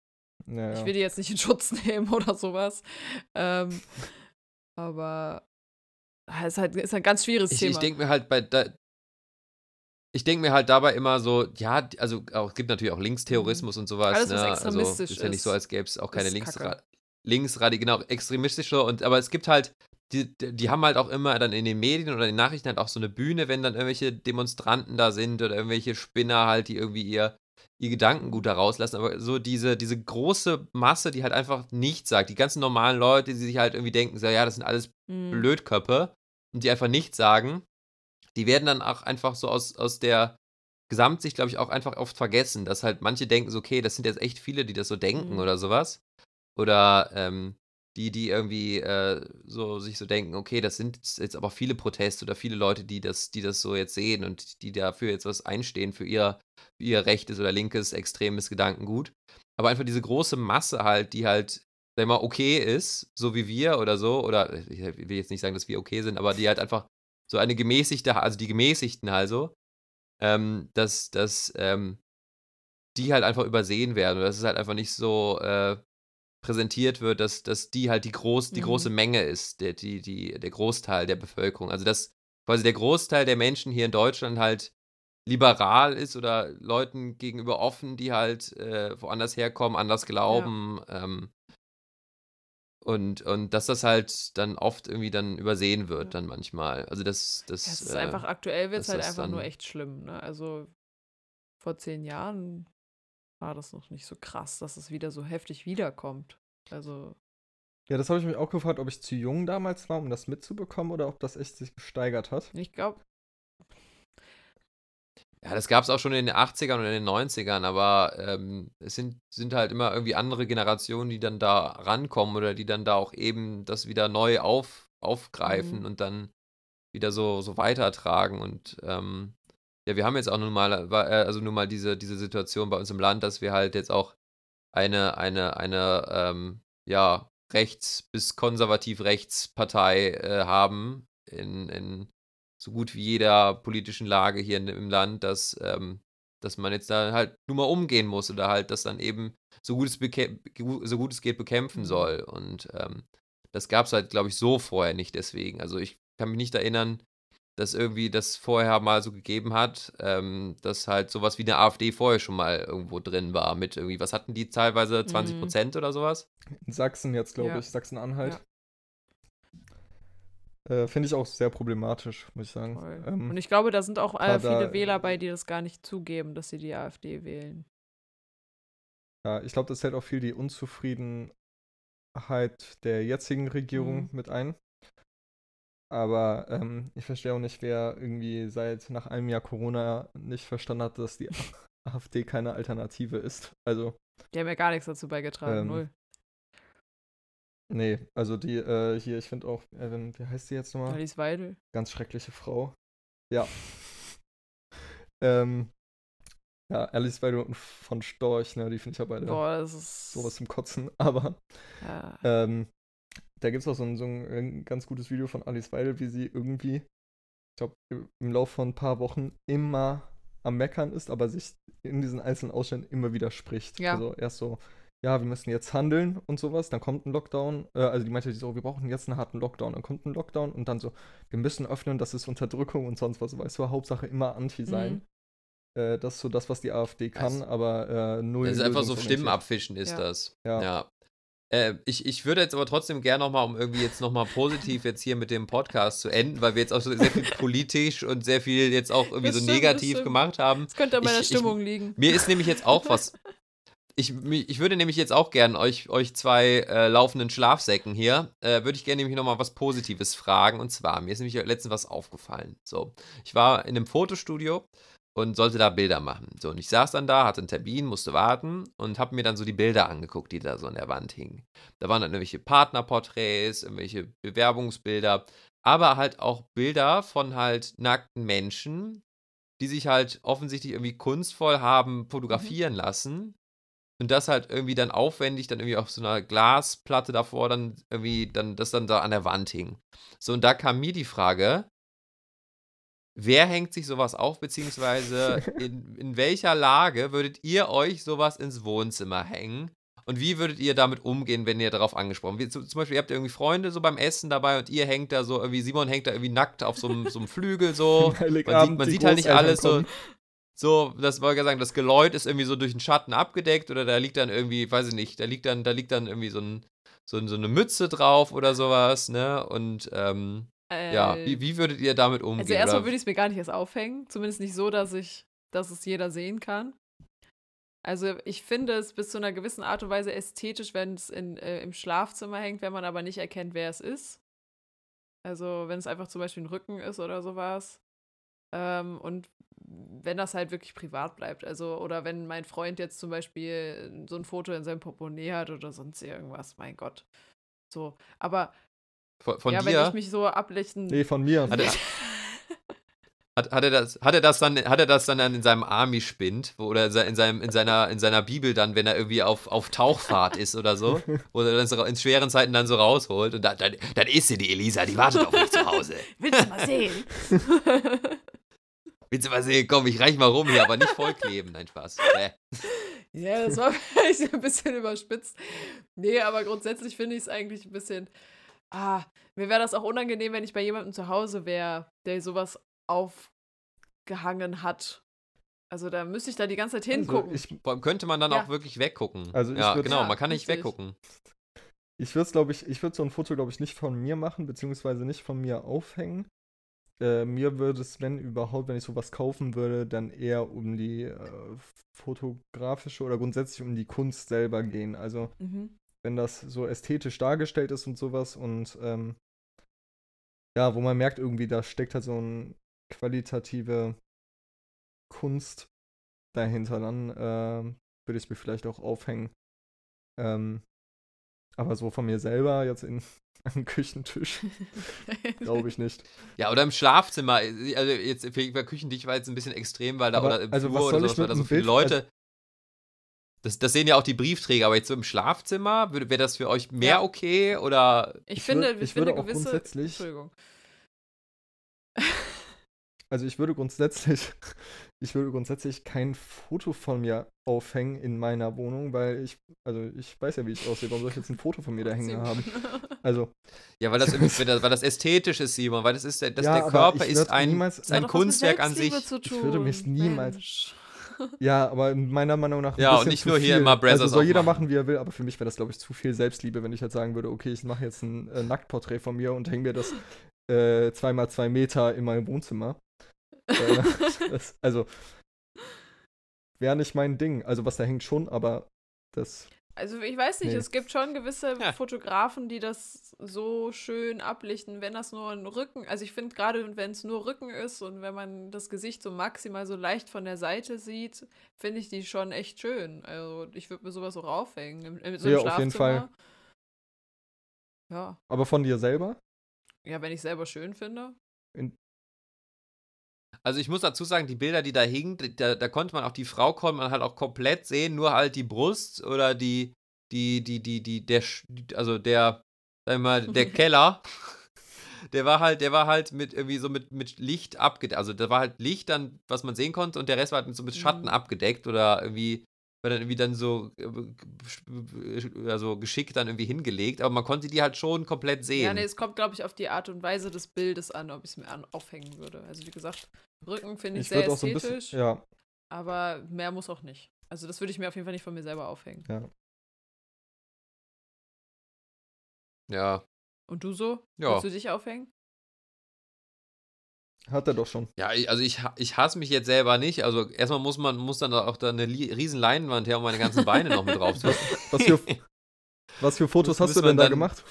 Ja, ich will die jetzt nicht in Schutz nehmen oder sowas. Ähm, aber es ist halt ist ein ganz schwieriges Ich, Thema. ich denke mir halt bei. Da, ich denke mir halt dabei immer so, ja, also auch, es gibt natürlich auch Linksterrorismus und sowas. Mhm. Alles, was ne? extremistisch also, ist ja nicht so, als gäbe es auch keine ist Linksra Kacke. Linksradi, genau, extremistische und aber es gibt halt, die, die haben halt auch immer dann in den Medien oder in den Nachrichten halt auch so eine Bühne, wenn dann irgendwelche Demonstranten da sind oder irgendwelche Spinner halt, die irgendwie ihr, ihr Gedankengut da rauslassen, aber so diese, diese große Masse, die halt einfach nichts sagt, die ganzen normalen Leute, die sich halt irgendwie denken, so, ja, das sind alles Mhm. Blödköpfe und die einfach nichts sagen, die werden dann auch einfach so aus, aus der Gesamtsicht, glaube ich, auch einfach oft vergessen, dass halt manche denken so, okay, das sind jetzt echt viele, die das so denken Mhm. oder sowas. Oder ähm, die, die irgendwie äh, so sich so denken, okay, das sind jetzt aber viele Proteste oder viele Leute, die das, die das so jetzt sehen und die dafür jetzt was einstehen für ihr, ihr rechtes oder linkes, extremes Gedankengut. Aber einfach diese große Masse halt, die halt, sag mal, okay ist, so wie wir oder so, oder ich will jetzt nicht sagen, dass wir okay sind, aber die halt einfach so eine gemäßigte, also die Gemäßigten also, ähm, dass, dass ähm, die halt einfach übersehen werden dass es halt einfach nicht so äh, präsentiert wird, dass, dass die halt die, groß, die Mhm. große Menge ist, der, die, die, der Großteil der Bevölkerung. Also dass quasi der Großteil der Menschen hier in Deutschland halt liberal ist oder Leuten gegenüber offen, die halt äh, woanders herkommen, anders glauben. Ähm, und, und dass das halt dann oft irgendwie dann übersehen wird, Ja. dann manchmal. Also das, das, Ja, es ist äh, einfach aktuell wird es halt das einfach nur echt schlimm. Ne? Also vor zehn Jahren war das noch nicht so krass, dass es wieder so heftig wiederkommt. Also Ja, das habe ich mich auch gefragt, ob ich zu jung damals war, um das mitzubekommen oder ob das echt sich gesteigert hat. ich glaube, Ja, das gab es auch schon in den 80ern und in den 90ern, aber ähm, es sind, sind halt immer irgendwie andere Generationen, die dann da rankommen oder die dann da auch eben das wieder neu auf, aufgreifen Mhm. und dann wieder so, so weitertragen. Und ähm, ja, wir haben jetzt auch nun mal, wa- äh, also nun mal diese, diese Situation bei uns im Land, dass wir halt jetzt auch eine, eine, eine, ähm, ja, rechts- bis konservativ-rechts-Partei äh, haben in, in so gut wie jeder politischen Lage hier in, im Land, dass, ähm, dass man jetzt da halt nur mal umgehen muss oder halt das dann eben so gut es, so gut es geht bekämpfen Mhm. soll. Und ähm, das gab es halt, glaube ich, so vorher nicht deswegen. Also ich kann mich nicht erinnern, dass irgendwie das vorher mal so gegeben hat, ähm, dass halt sowas wie eine AfD vorher schon mal irgendwo drin war mit irgendwie, was hatten die teilweise, 20 Mhm. Prozent oder sowas? In Sachsen jetzt, glaube Ja. ich, Sachsen-Anhalt. Ja. Äh, Finde ich auch sehr problematisch, muss ich sagen. Ähm, Und ich glaube, da sind auch äh, viele da- Wähler bei, die das gar nicht zugeben, dass sie die AfD wählen. Ja, ich glaube, das hält auch viel die Unzufriedenheit der jetzigen Regierung Mhm. mit ein. Aber ähm, ich verstehe auch nicht, wer irgendwie seit nach einem Jahr Corona nicht verstanden hat, dass die AfD keine Alternative ist. Also, Die haben ja gar nichts dazu beigetragen, Ähm, null. nee, also die äh, hier, ich finde auch, äh, wie heißt die jetzt nochmal? Alice Weidel. Ganz schreckliche Frau. Ja. ähm, ja, Alice Weidel und von Storch, ne, die finde ich ja beide Boah, das ist. sowas zum Kotzen. Aber Ja. ähm, da gibt es auch so ein, so ein äh, ganz gutes Video von Alice Weidel, wie sie irgendwie, ich glaube, im Laufe von ein paar Wochen immer am Meckern ist, aber sich in diesen einzelnen Ausständen immer widerspricht. Ja. Also erst so, ja, wir müssen jetzt handeln und sowas, dann kommt ein Lockdown, äh, also die meinte so, wir brauchen jetzt einen harten Lockdown, dann kommt ein Lockdown und dann so, wir müssen öffnen, das ist Unterdrückung und sonst was, weißt du, Hauptsache immer Anti sein. Mhm. Äh, das ist so das, was die AfD kann, Das- aber äh, null. Das ist einfach so. Stimmen abfischen, ist Ja. das. Ja. ja. Äh, ich, ich würde jetzt aber trotzdem gerne nochmal, um irgendwie jetzt nochmal positiv jetzt hier mit dem Podcast zu enden, weil wir jetzt auch so sehr viel politisch und sehr viel jetzt auch irgendwie Das so stimmt, negativ gemacht haben. Das könnte an meiner Ich- ich- Stimmung liegen. Mir ist nämlich jetzt auch was. Ich, ich würde nämlich jetzt auch gern euch, euch zwei äh, laufenden Schlafsäcken hier, äh, würde ich gerne nämlich nochmal was Positives fragen. Und zwar, mir ist nämlich letztens was aufgefallen. So, ich war in einem Fotostudio und sollte da Bilder machen. So, und ich saß dann da, hatte einen Termin, musste warten und habe mir dann so die Bilder angeguckt, die da so an der Wand hingen. Da waren dann irgendwelche Partnerporträts, irgendwelche Bewerbungsbilder, aber halt auch Bilder von halt nackten Menschen, die sich halt offensichtlich irgendwie kunstvoll haben fotografieren lassen. Und das halt irgendwie dann aufwendig, dann irgendwie auf so einer Glasplatte davor, dann irgendwie, dann, das dann da an der Wand hing. So, und da kam mir die Frage, wer hängt sich sowas auf, beziehungsweise in, in welcher Lage würdet ihr euch sowas ins Wohnzimmer hängen? Und wie würdet ihr damit umgehen, wenn ihr darauf angesprochen werdet? Zum Beispiel, ihr habt irgendwie Freunde so beim Essen dabei und ihr hängt da so, irgendwie Simon hängt da irgendwie nackt auf so einem, so einem Flügel so. Man sieht, man sieht halt nicht alles so. kommen. So, das wollte ich ja sagen, das Geläut ist irgendwie so durch den Schatten abgedeckt oder da liegt dann irgendwie, weiß ich nicht, da liegt dann, da liegt dann irgendwie so, ein, so, so eine Mütze drauf oder sowas, ne? Und ähm, ja, Äh, wie, wie würdet ihr damit umgehen? Also erstmal würde ich es mir gar nicht erst aufhängen. Zumindest nicht so, dass ich, dass es jeder sehen kann. Also ich finde es bis zu einer gewissen Art und Weise ästhetisch, wenn es in, äh, im Schlafzimmer hängt, wenn man aber nicht erkennt, wer es ist. Also wenn es einfach zum Beispiel ein Rücken ist oder sowas. Ähm, und wenn das halt wirklich privat bleibt. Also, oder wenn mein Freund jetzt zum Beispiel so ein Foto in seinem Portemonnaie hat oder sonst irgendwas, mein Gott. So. Aber von, von ja, wenn dir? ich mich so ablichten. Nee, von mir. Hat er, hat, hat, er das, hat, er das dann, hat er das dann in seinem Army-Spind oder in, seinem, in, seiner, in seiner Bibel dann, wenn er irgendwie auf, auf Tauchfahrt ist oder so, wo er dann so in schweren Zeiten dann so rausholt und dann, dann, dann ist sie, die Elisa, die wartet auf mich zu Hause. Willst du mal sehen? Willst du mal sehen? Komm, ich reich mal rum hier, aber nicht vollkleben. Nein, Spaß. Bäh. Ja, das war vielleicht ein bisschen überspitzt. Nee, aber grundsätzlich finde ich es eigentlich ein bisschen. Ah, mir wäre das auch unangenehm, wenn ich bei jemandem zu Hause wäre, der sowas aufgehangen hat. Also da müsste ich da die ganze Zeit Also, hingucken. ich Vor allem könnte man dann Ja. auch wirklich weggucken. Also ich ja, würd- genau, Ja, man kann nicht richtig. weggucken. Ich würde glaube ich, ich würde so ein Foto, glaube ich, nicht von mir machen, beziehungsweise nicht von mir aufhängen. Äh, mir würde es, wenn überhaupt, wenn ich sowas kaufen würde, dann eher um die äh, fotografische oder grundsätzlich um die Kunst selber gehen. Also mhm. Wenn das so ästhetisch dargestellt ist und sowas und ähm, ja, wo man merkt irgendwie, da steckt halt so eine qualitative Kunst dahinter, dann ähm, würde ich es mir vielleicht auch aufhängen. Ähm, aber so von mir selber jetzt in am Küchentisch, glaube ich nicht. Ja, oder im Schlafzimmer. Also jetzt für bei Küchendicht war jetzt ein bisschen extrem, weil da Aber, oder im also, Flur was oder soll ich sowas, weil mit da so viele Bild- also Leute. Das, das sehen ja auch die Briefträger, aber jetzt so im Schlafzimmer, wäre das für euch mehr Ja. okay oder ich, Ich finde, würd- ich, ich finde würde auch gewisse. grundsätzlich- Entschuldigung. Also ich würde grundsätzlich, ich würde grundsätzlich kein Foto von mir aufhängen in meiner Wohnung, weil ich, also ich weiß ja, wie ich aussehe. Warum soll ich jetzt ein Foto von mir da hängen haben? Also, ja, weil das, das, weil das ästhetisch ist, Simon, weil das ist der, das, Ja, der Körper ist ein, niemals- ist ein Kunstwerk an sich. Ich würde mich tun, niemals- Mensch. Ja, aber meiner Meinung nach Ja, und nicht nur hier viel. immer Brothers Also soll jeder machen, wie er will, aber für mich wäre das, glaube ich, zu viel Selbstliebe, wenn ich jetzt sagen würde, okay, ich mache jetzt ein äh, Nacktporträt von mir und hänge mir das äh, zweimal zwei Meter in meinem Wohnzimmer. äh, das, also, wäre nicht mein Ding. Also was da hängt schon, aber das. Also ich weiß nicht, Nee. es gibt schon gewisse Ja. Fotografen, die das so schön ablichten, wenn das nur ein Rücken, also ich finde gerade, wenn es nur Rücken ist und wenn man das Gesicht so maximal so leicht von der Seite sieht, finde ich die schon echt schön. Also ich würde mir sowas auch aufhängen. Im, im, so im Ja, auf jeden Schlafzimmer. Ja. Aber von dir selber? Ja, wenn ich selber schön finde. Also ich muss dazu sagen, die Bilder, die da hingen, da, da konnte man auch die Frau konnte man halt auch komplett sehen, nur halt die Brust oder die, die, die, die, die, der, also der, sag ich mal, der Keller, der war halt, der war halt mit irgendwie so mit, mit Licht abgedeckt. Also da war halt Licht dann, was man sehen konnte, und der Rest war halt mit so mit Schatten Mhm. abgedeckt oder irgendwie, war dann irgendwie dann so, äh, also geschickt dann irgendwie hingelegt, aber man konnte die halt schon komplett sehen. Ja, nee, es kommt, glaube ich, auf die Art und Weise des Bildes an, ob ich es mir an, aufhängen würde. Also wie gesagt, Rücken finde ich, Ich sehr auch so ein ästhetisch, bisschen. Ja, aber mehr muss auch nicht. Also das würde ich mir auf jeden Fall nicht von mir selber aufhängen. ja. ja. Und du so? Ja. Willst du dich aufhängen? Hat er doch schon. Ja, also ich, ich hasse mich jetzt selber nicht. Also erstmal muss man muss dann auch da eine riesen Leinwand her, um meine ganzen Beine noch mit drauf zu Was für, was für Fotos hast du denn da dann- gemacht?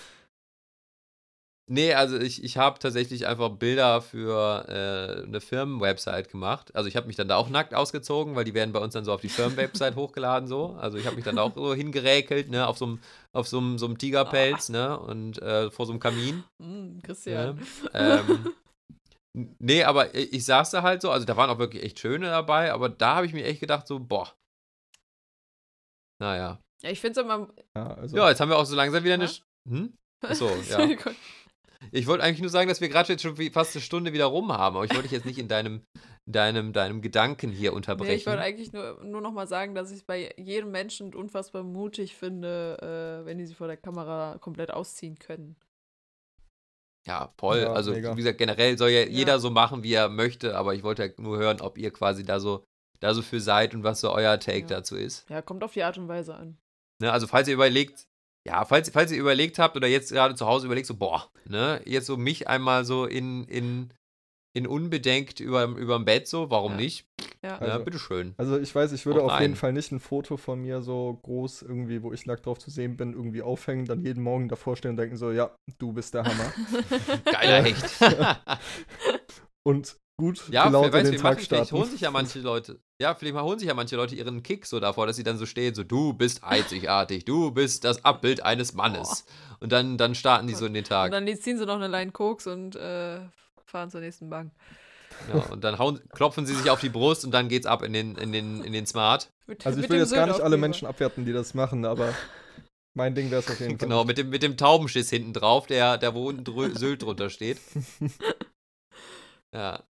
Nee, also ich, ich habe tatsächlich einfach Bilder für äh, eine Firmenwebsite gemacht. Also ich habe mich dann da auch nackt ausgezogen, weil die werden bei uns dann so auf die Firmenwebsite hochgeladen so. Also ich habe mich dann auch so hingeräkelt, ne, auf so einem auf so einem so einem Tigerpelz, ne, und äh, vor so einem Kamin. Hm, Christian. Ja, ähm, n- nee, aber ich, saß da halt so, also da waren auch wirklich echt schöne dabei, aber da habe ich mir echt gedacht so, boah. Naja. Ja, ich finde es immer. Ja, also. Ja, jetzt haben wir auch so langsam wieder eine. Hä? Sch- Hm? Achso, ja. Ich wollte eigentlich nur sagen, dass wir gerade jetzt schon fast eine Stunde wieder rum haben, aber ich wollte dich jetzt nicht in deinem, deinem, deinem Gedanken hier Nee, unterbrechen. ich wollte eigentlich nur, nur noch mal sagen, dass ich es bei jedem Menschen unfassbar mutig finde, äh, wenn die sich vor der Kamera komplett ausziehen können. Ja, voll. Ja, also, mega. wie gesagt, generell soll ja, Ja. jeder so machen, wie er möchte, aber ich wollte ja nur hören, ob ihr quasi da so, da so für seid und was so euer Take Ja. dazu ist. Ja, kommt auf die Art und Weise an. Ne, also, falls ihr überlegt, ja, falls, falls ihr überlegt habt oder jetzt gerade zu Hause überlegt, so, boah, ne, jetzt so mich einmal so in, in, in unbedenkt über, überm Bett so, warum Ja. nicht? Ja. Ja, Also- bitteschön. Also ich weiß, ich würde auf jeden. Fall nicht ein Foto von mir so groß irgendwie, wo ich nackt drauf zu sehen bin, irgendwie aufhängen, dann jeden Morgen davor stehen und denken so, ja, du bist der Hammer. Geiler Ja. Hecht. und gut Ja, gelaunt wer in weiß, den wie Tag machen, vielleicht starten. holen sich ja manche Leute, ja, vielleicht mal holen sich ja manche Leute ihren Kick so davor, dass sie dann so stehen, so, du bist einzigartig, du bist das Abbild eines Mannes. Und dann, dann starten die so in den Und Tag. dann ziehen sie noch eine Line Koks und äh, fahren zur nächsten Bank. Ja, und dann hauen, klopfen sie sich auf die Brust und dann geht's ab in den, in den, in den Smart. Mit, Also ich will jetzt gar nicht alle. Menschen abwerten, die das machen, aber mein Ding wäre es auf jeden Fall. Genau, mit dem, mit dem Taubenschiss hinten drauf, der, der wo unten drü Sylt drunter steht. Ja.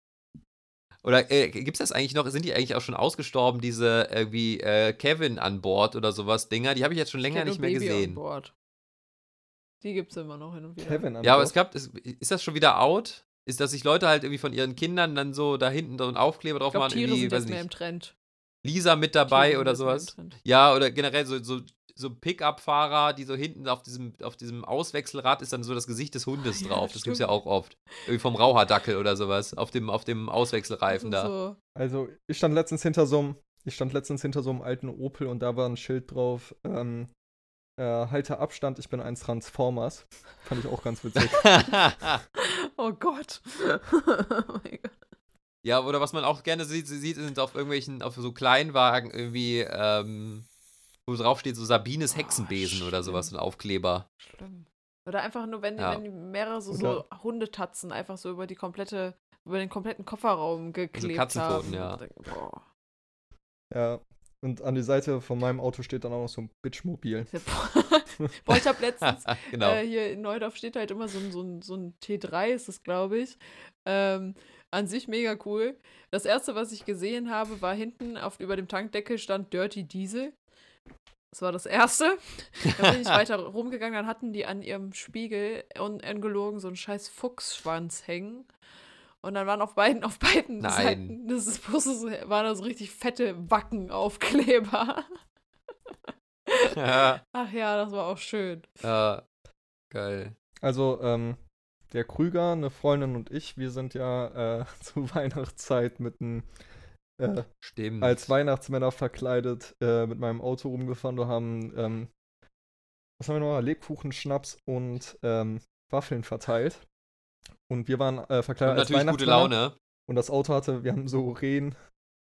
Oder äh, gibt's das eigentlich noch? Sind die eigentlich auch schon ausgestorben, diese irgendwie äh, Kevin an Bord oder sowas Dinger? Die habe ich jetzt schon länger Kevin nicht mehr Baby on gesehen. Board. Die gibt es immer noch hin und wieder. Kevin an Ja, aber Bord. es gab, ist, ist das schon wieder out? Ist, dass sich Leute halt irgendwie von ihren Kindern dann so da hinten so einen Aufkleber ich drauf glaube, machen, Tiere irgendwie, sind weiß jetzt mehr im Trend. Lisa mit Tiere dabei sind oder sowas? Ja, oder generell so, so, so Pickup-Fahrer, die so hinten auf diesem, auf diesem Auswechselrad ist dann so das Gesicht des Hundes Ja, drauf. Das gibt's ja stimmt. auch oft. Irgendwie vom Rauhardackel oder sowas. Auf dem, auf dem Auswechselreifen da. So, Also ich stand letztens hinter so einem, ich stand letztens hinter so einem alten Opel und da war ein Schild drauf, ähm, äh, halte Abstand, ich bin ein Transformers. Fand ich auch ganz witzig. oh Gott. oh mein Gott. ja, oder was man auch gerne sieht, sieht sind auf irgendwelchen, auf so Kleinwagen irgendwie, ähm, wo drauf steht, so Sabines Oh, Hexenbesen oder sowas, ein Aufkleber. Schlimm. Oder einfach nur, wenn, Ja. wenn die mehrere so, Oder- so Hundetatzen einfach so über die komplette, über den kompletten Kofferraum geklebt Katzenpfoten, haben. ja. Ja. Und an die Seite von meinem Auto steht dann auch noch so ein Bitchmobil. Boah, ich habe letztens genau. Äh, hier in Neudorf steht halt immer so ein, so ein, so ein T3, ist das, glaube ich. Ähm, an sich mega cool. Das erste, was ich gesehen habe, war hinten auf, über dem Tankdeckel stand Dirty Diesel. Das war das erste. Dann bin ich weiter rumgegangen, dann hatten die an ihrem Spiegel un ungelogen so einen scheiß Fuchsschwanz hängen. Und dann waren auf beiden, auf beiden Nein. Seiten, das ist bloß so, waren da so richtig fette Wackenaufkleber. ja, Ach ja, das war auch schön. ja, geil. Also, ähm, der Krüger, eine Freundin und ich, wir sind ja äh, zur Weihnachtszeit mit einem äh, Stimmt. als Weihnachtsmänner verkleidet äh, mit meinem Auto rumgefahren. Wir haben, ähm, was haben wir noch? Lebkuchen, Schnaps und ähm, Waffeln verteilt. Und wir waren äh, Und verkleidet als natürlich gute Weihnachtsmänner. Laune. Und das Auto hatte, wir haben so Rehen,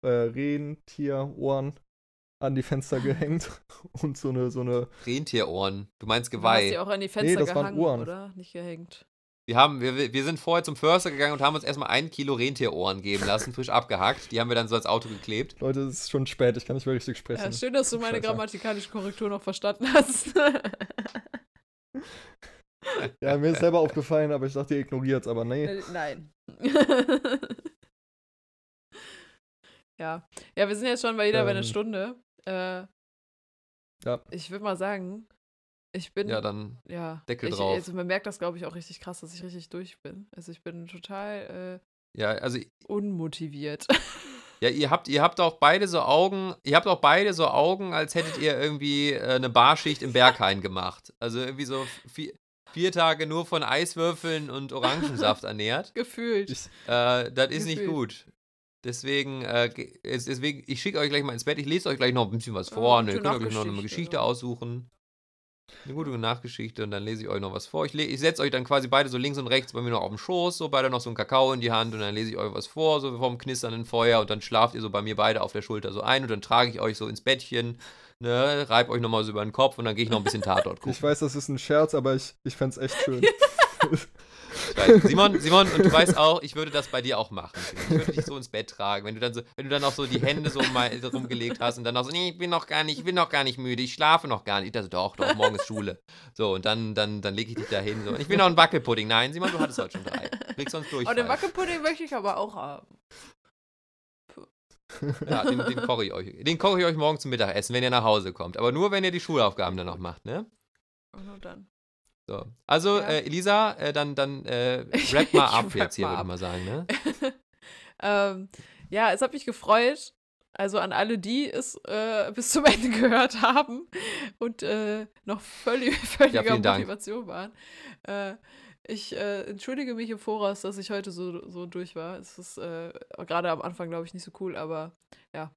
äh, Rentierohren an die Fenster gehängt und so eine, so eine, Rentierohren. Du meinst Du hast Geweih. die auch an die Fenster das waren gehangen, Ohren. oder? Nicht gehängt. Wir, haben, wir, wir sind vorher zum Förster gegangen und haben uns erstmal ein Kilo Rentierohren geben lassen, frisch abgehackt. Die haben wir dann so als Auto geklebt. Leute, es ist schon spät, ich kann nicht mehr richtig sprechen. Ja, schön, dass du meine Scheiße. grammatikalische Korrektur noch verstanden hast. Ja, mir ist selber aufgefallen, aber ich dachte, ihr ignoriert aber nee. Äh, Nein. ja. Ja, wir sind jetzt schon bei wieder bei einer Ähm. Stunde. Äh, Ja. Ich würde mal sagen, ich bin. Ja, dann ja, Deckel ich, drauf. Also man merkt das, glaube ich, auch richtig krass, dass ich richtig durch bin. Also ich bin total Ja, also äh, unmotiviert. Ja, ihr habt, ihr habt auch beide so Augen, ihr habt auch beide so Augen, als hättet ihr irgendwie äh, eine Barschicht im Berghain gemacht. Also irgendwie so vier, vier Tage nur von Eiswürfeln und Orangensaft ernährt. Gefühlt. Äh, das ist nicht Gefühlt. gut. Deswegen, äh, ge- es- deswegen, ich schicke euch gleich mal ins Bett. Ich lese euch gleich noch ein bisschen was vor. gute ne, ihr könnt euch noch eine Geschichte ja. aussuchen. Eine gute Nachgeschichte und dann lese ich euch noch was vor. Ich, ich setze euch dann quasi beide so links und rechts bei mir noch auf dem Schoß, so beide noch so einen Kakao in die Hand und dann lese ich euch was vor, so vom knisternden Feuer und dann schlaft ihr so bei mir beide auf der Schulter so ein und dann trage ich euch so ins Bettchen, ne, reib euch nochmal so über den Kopf und dann gehe ich noch ein bisschen Tatort gucken. ich weiß, das ist ein Scherz, aber ich, ich fände es echt schön. Simon, Simon, und du weißt auch, ich würde das bei dir auch machen. Ich würde dich so ins Bett tragen, wenn du dann so, wenn du dann auch so die Hände so mal rumgelegt hast und dann auch so, nee, ich bin noch gar nicht, ich bin noch gar nicht müde, ich schlafe noch gar nicht. Ich dachte, doch, doch, morgen ist Schule. So, und dann, dann, dann lege ich dich da hin. So. Ich will noch einen Wackelpudding. Nein, Simon, du hattest heute schon drei. Du kriegst sonst durch. Oh, den Wackelpudding möchte ich aber auch haben. Ja, den, den koche ich euch. Den koche ich euch morgen zum Mittagessen, wenn ihr nach Hause kommt. Aber nur, wenn ihr die Schulaufgaben dann noch macht, ne? Und nur dann. So. Also, Ja. äh, Elisa, äh, dann, dann äh, rap mal ab jetzt hier, würde ich mal sagen, ne? ähm, ja, es hat mich gefreut. Also an alle, die es äh, bis zum Ende gehört haben und äh, noch völlig, völliger Dank. Motivation waren. Äh, ich entschuldige mich im Voraus, dass ich heute so, so durch war. Es ist gerade am Anfang, glaube ich, nicht so cool, aber ja.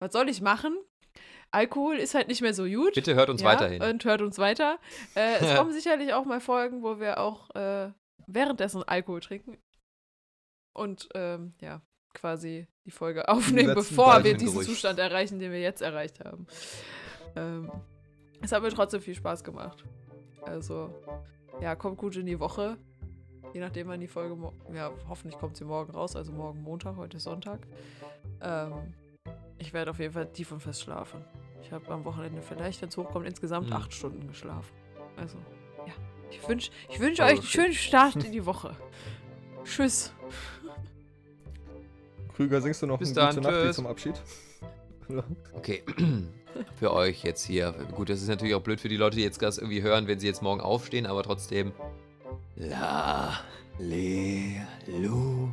Was soll ich machen? Alkohol ist halt nicht mehr so gut. Bitte hört uns ja, weiterhin. Und hört uns weiter. Äh, es kommen sicherlich auch mal Folgen, wo wir auch äh, währenddessen Alkohol trinken. Und ähm, ja, quasi die Folge aufnehmen, bevor wir diesen Gerücht. Zustand erreichen, den wir jetzt erreicht haben. Ähm, es hat mir trotzdem viel Spaß gemacht. Also, ja, kommt gut in die Woche. Je nachdem, wann die Folge, ja, hoffentlich kommt sie morgen raus, also morgen Montag, heute Sonntag. Ähm, ich werde auf jeden Fall tief und fest schlafen. Ich habe am Wochenende vielleicht, wenn es hochkommt, insgesamt Hm. acht Stunden geschlafen. Also, ja. Ich wünsche ich wünsch Also euch einen schönen Start in die Woche. Tschüss. Krüger, singst du noch Bis ein dann, gute tschüss. zum Abschied? Okay, für euch jetzt hier. Gut, das ist natürlich auch blöd für die Leute, die jetzt das irgendwie hören, wenn sie jetzt morgen aufstehen, aber trotzdem. La, le, lu.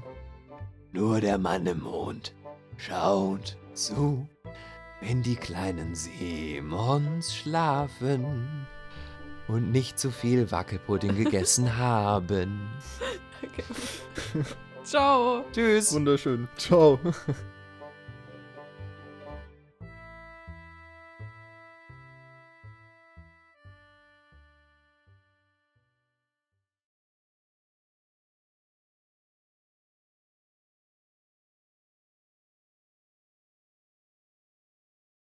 Nur der Mann im Mond schaut zu, Wenn die kleinen Simons schlafen und nicht zu viel Wackelpudding gegessen haben. Okay. Ciao. Tschüss. Wunderschön. Ciao.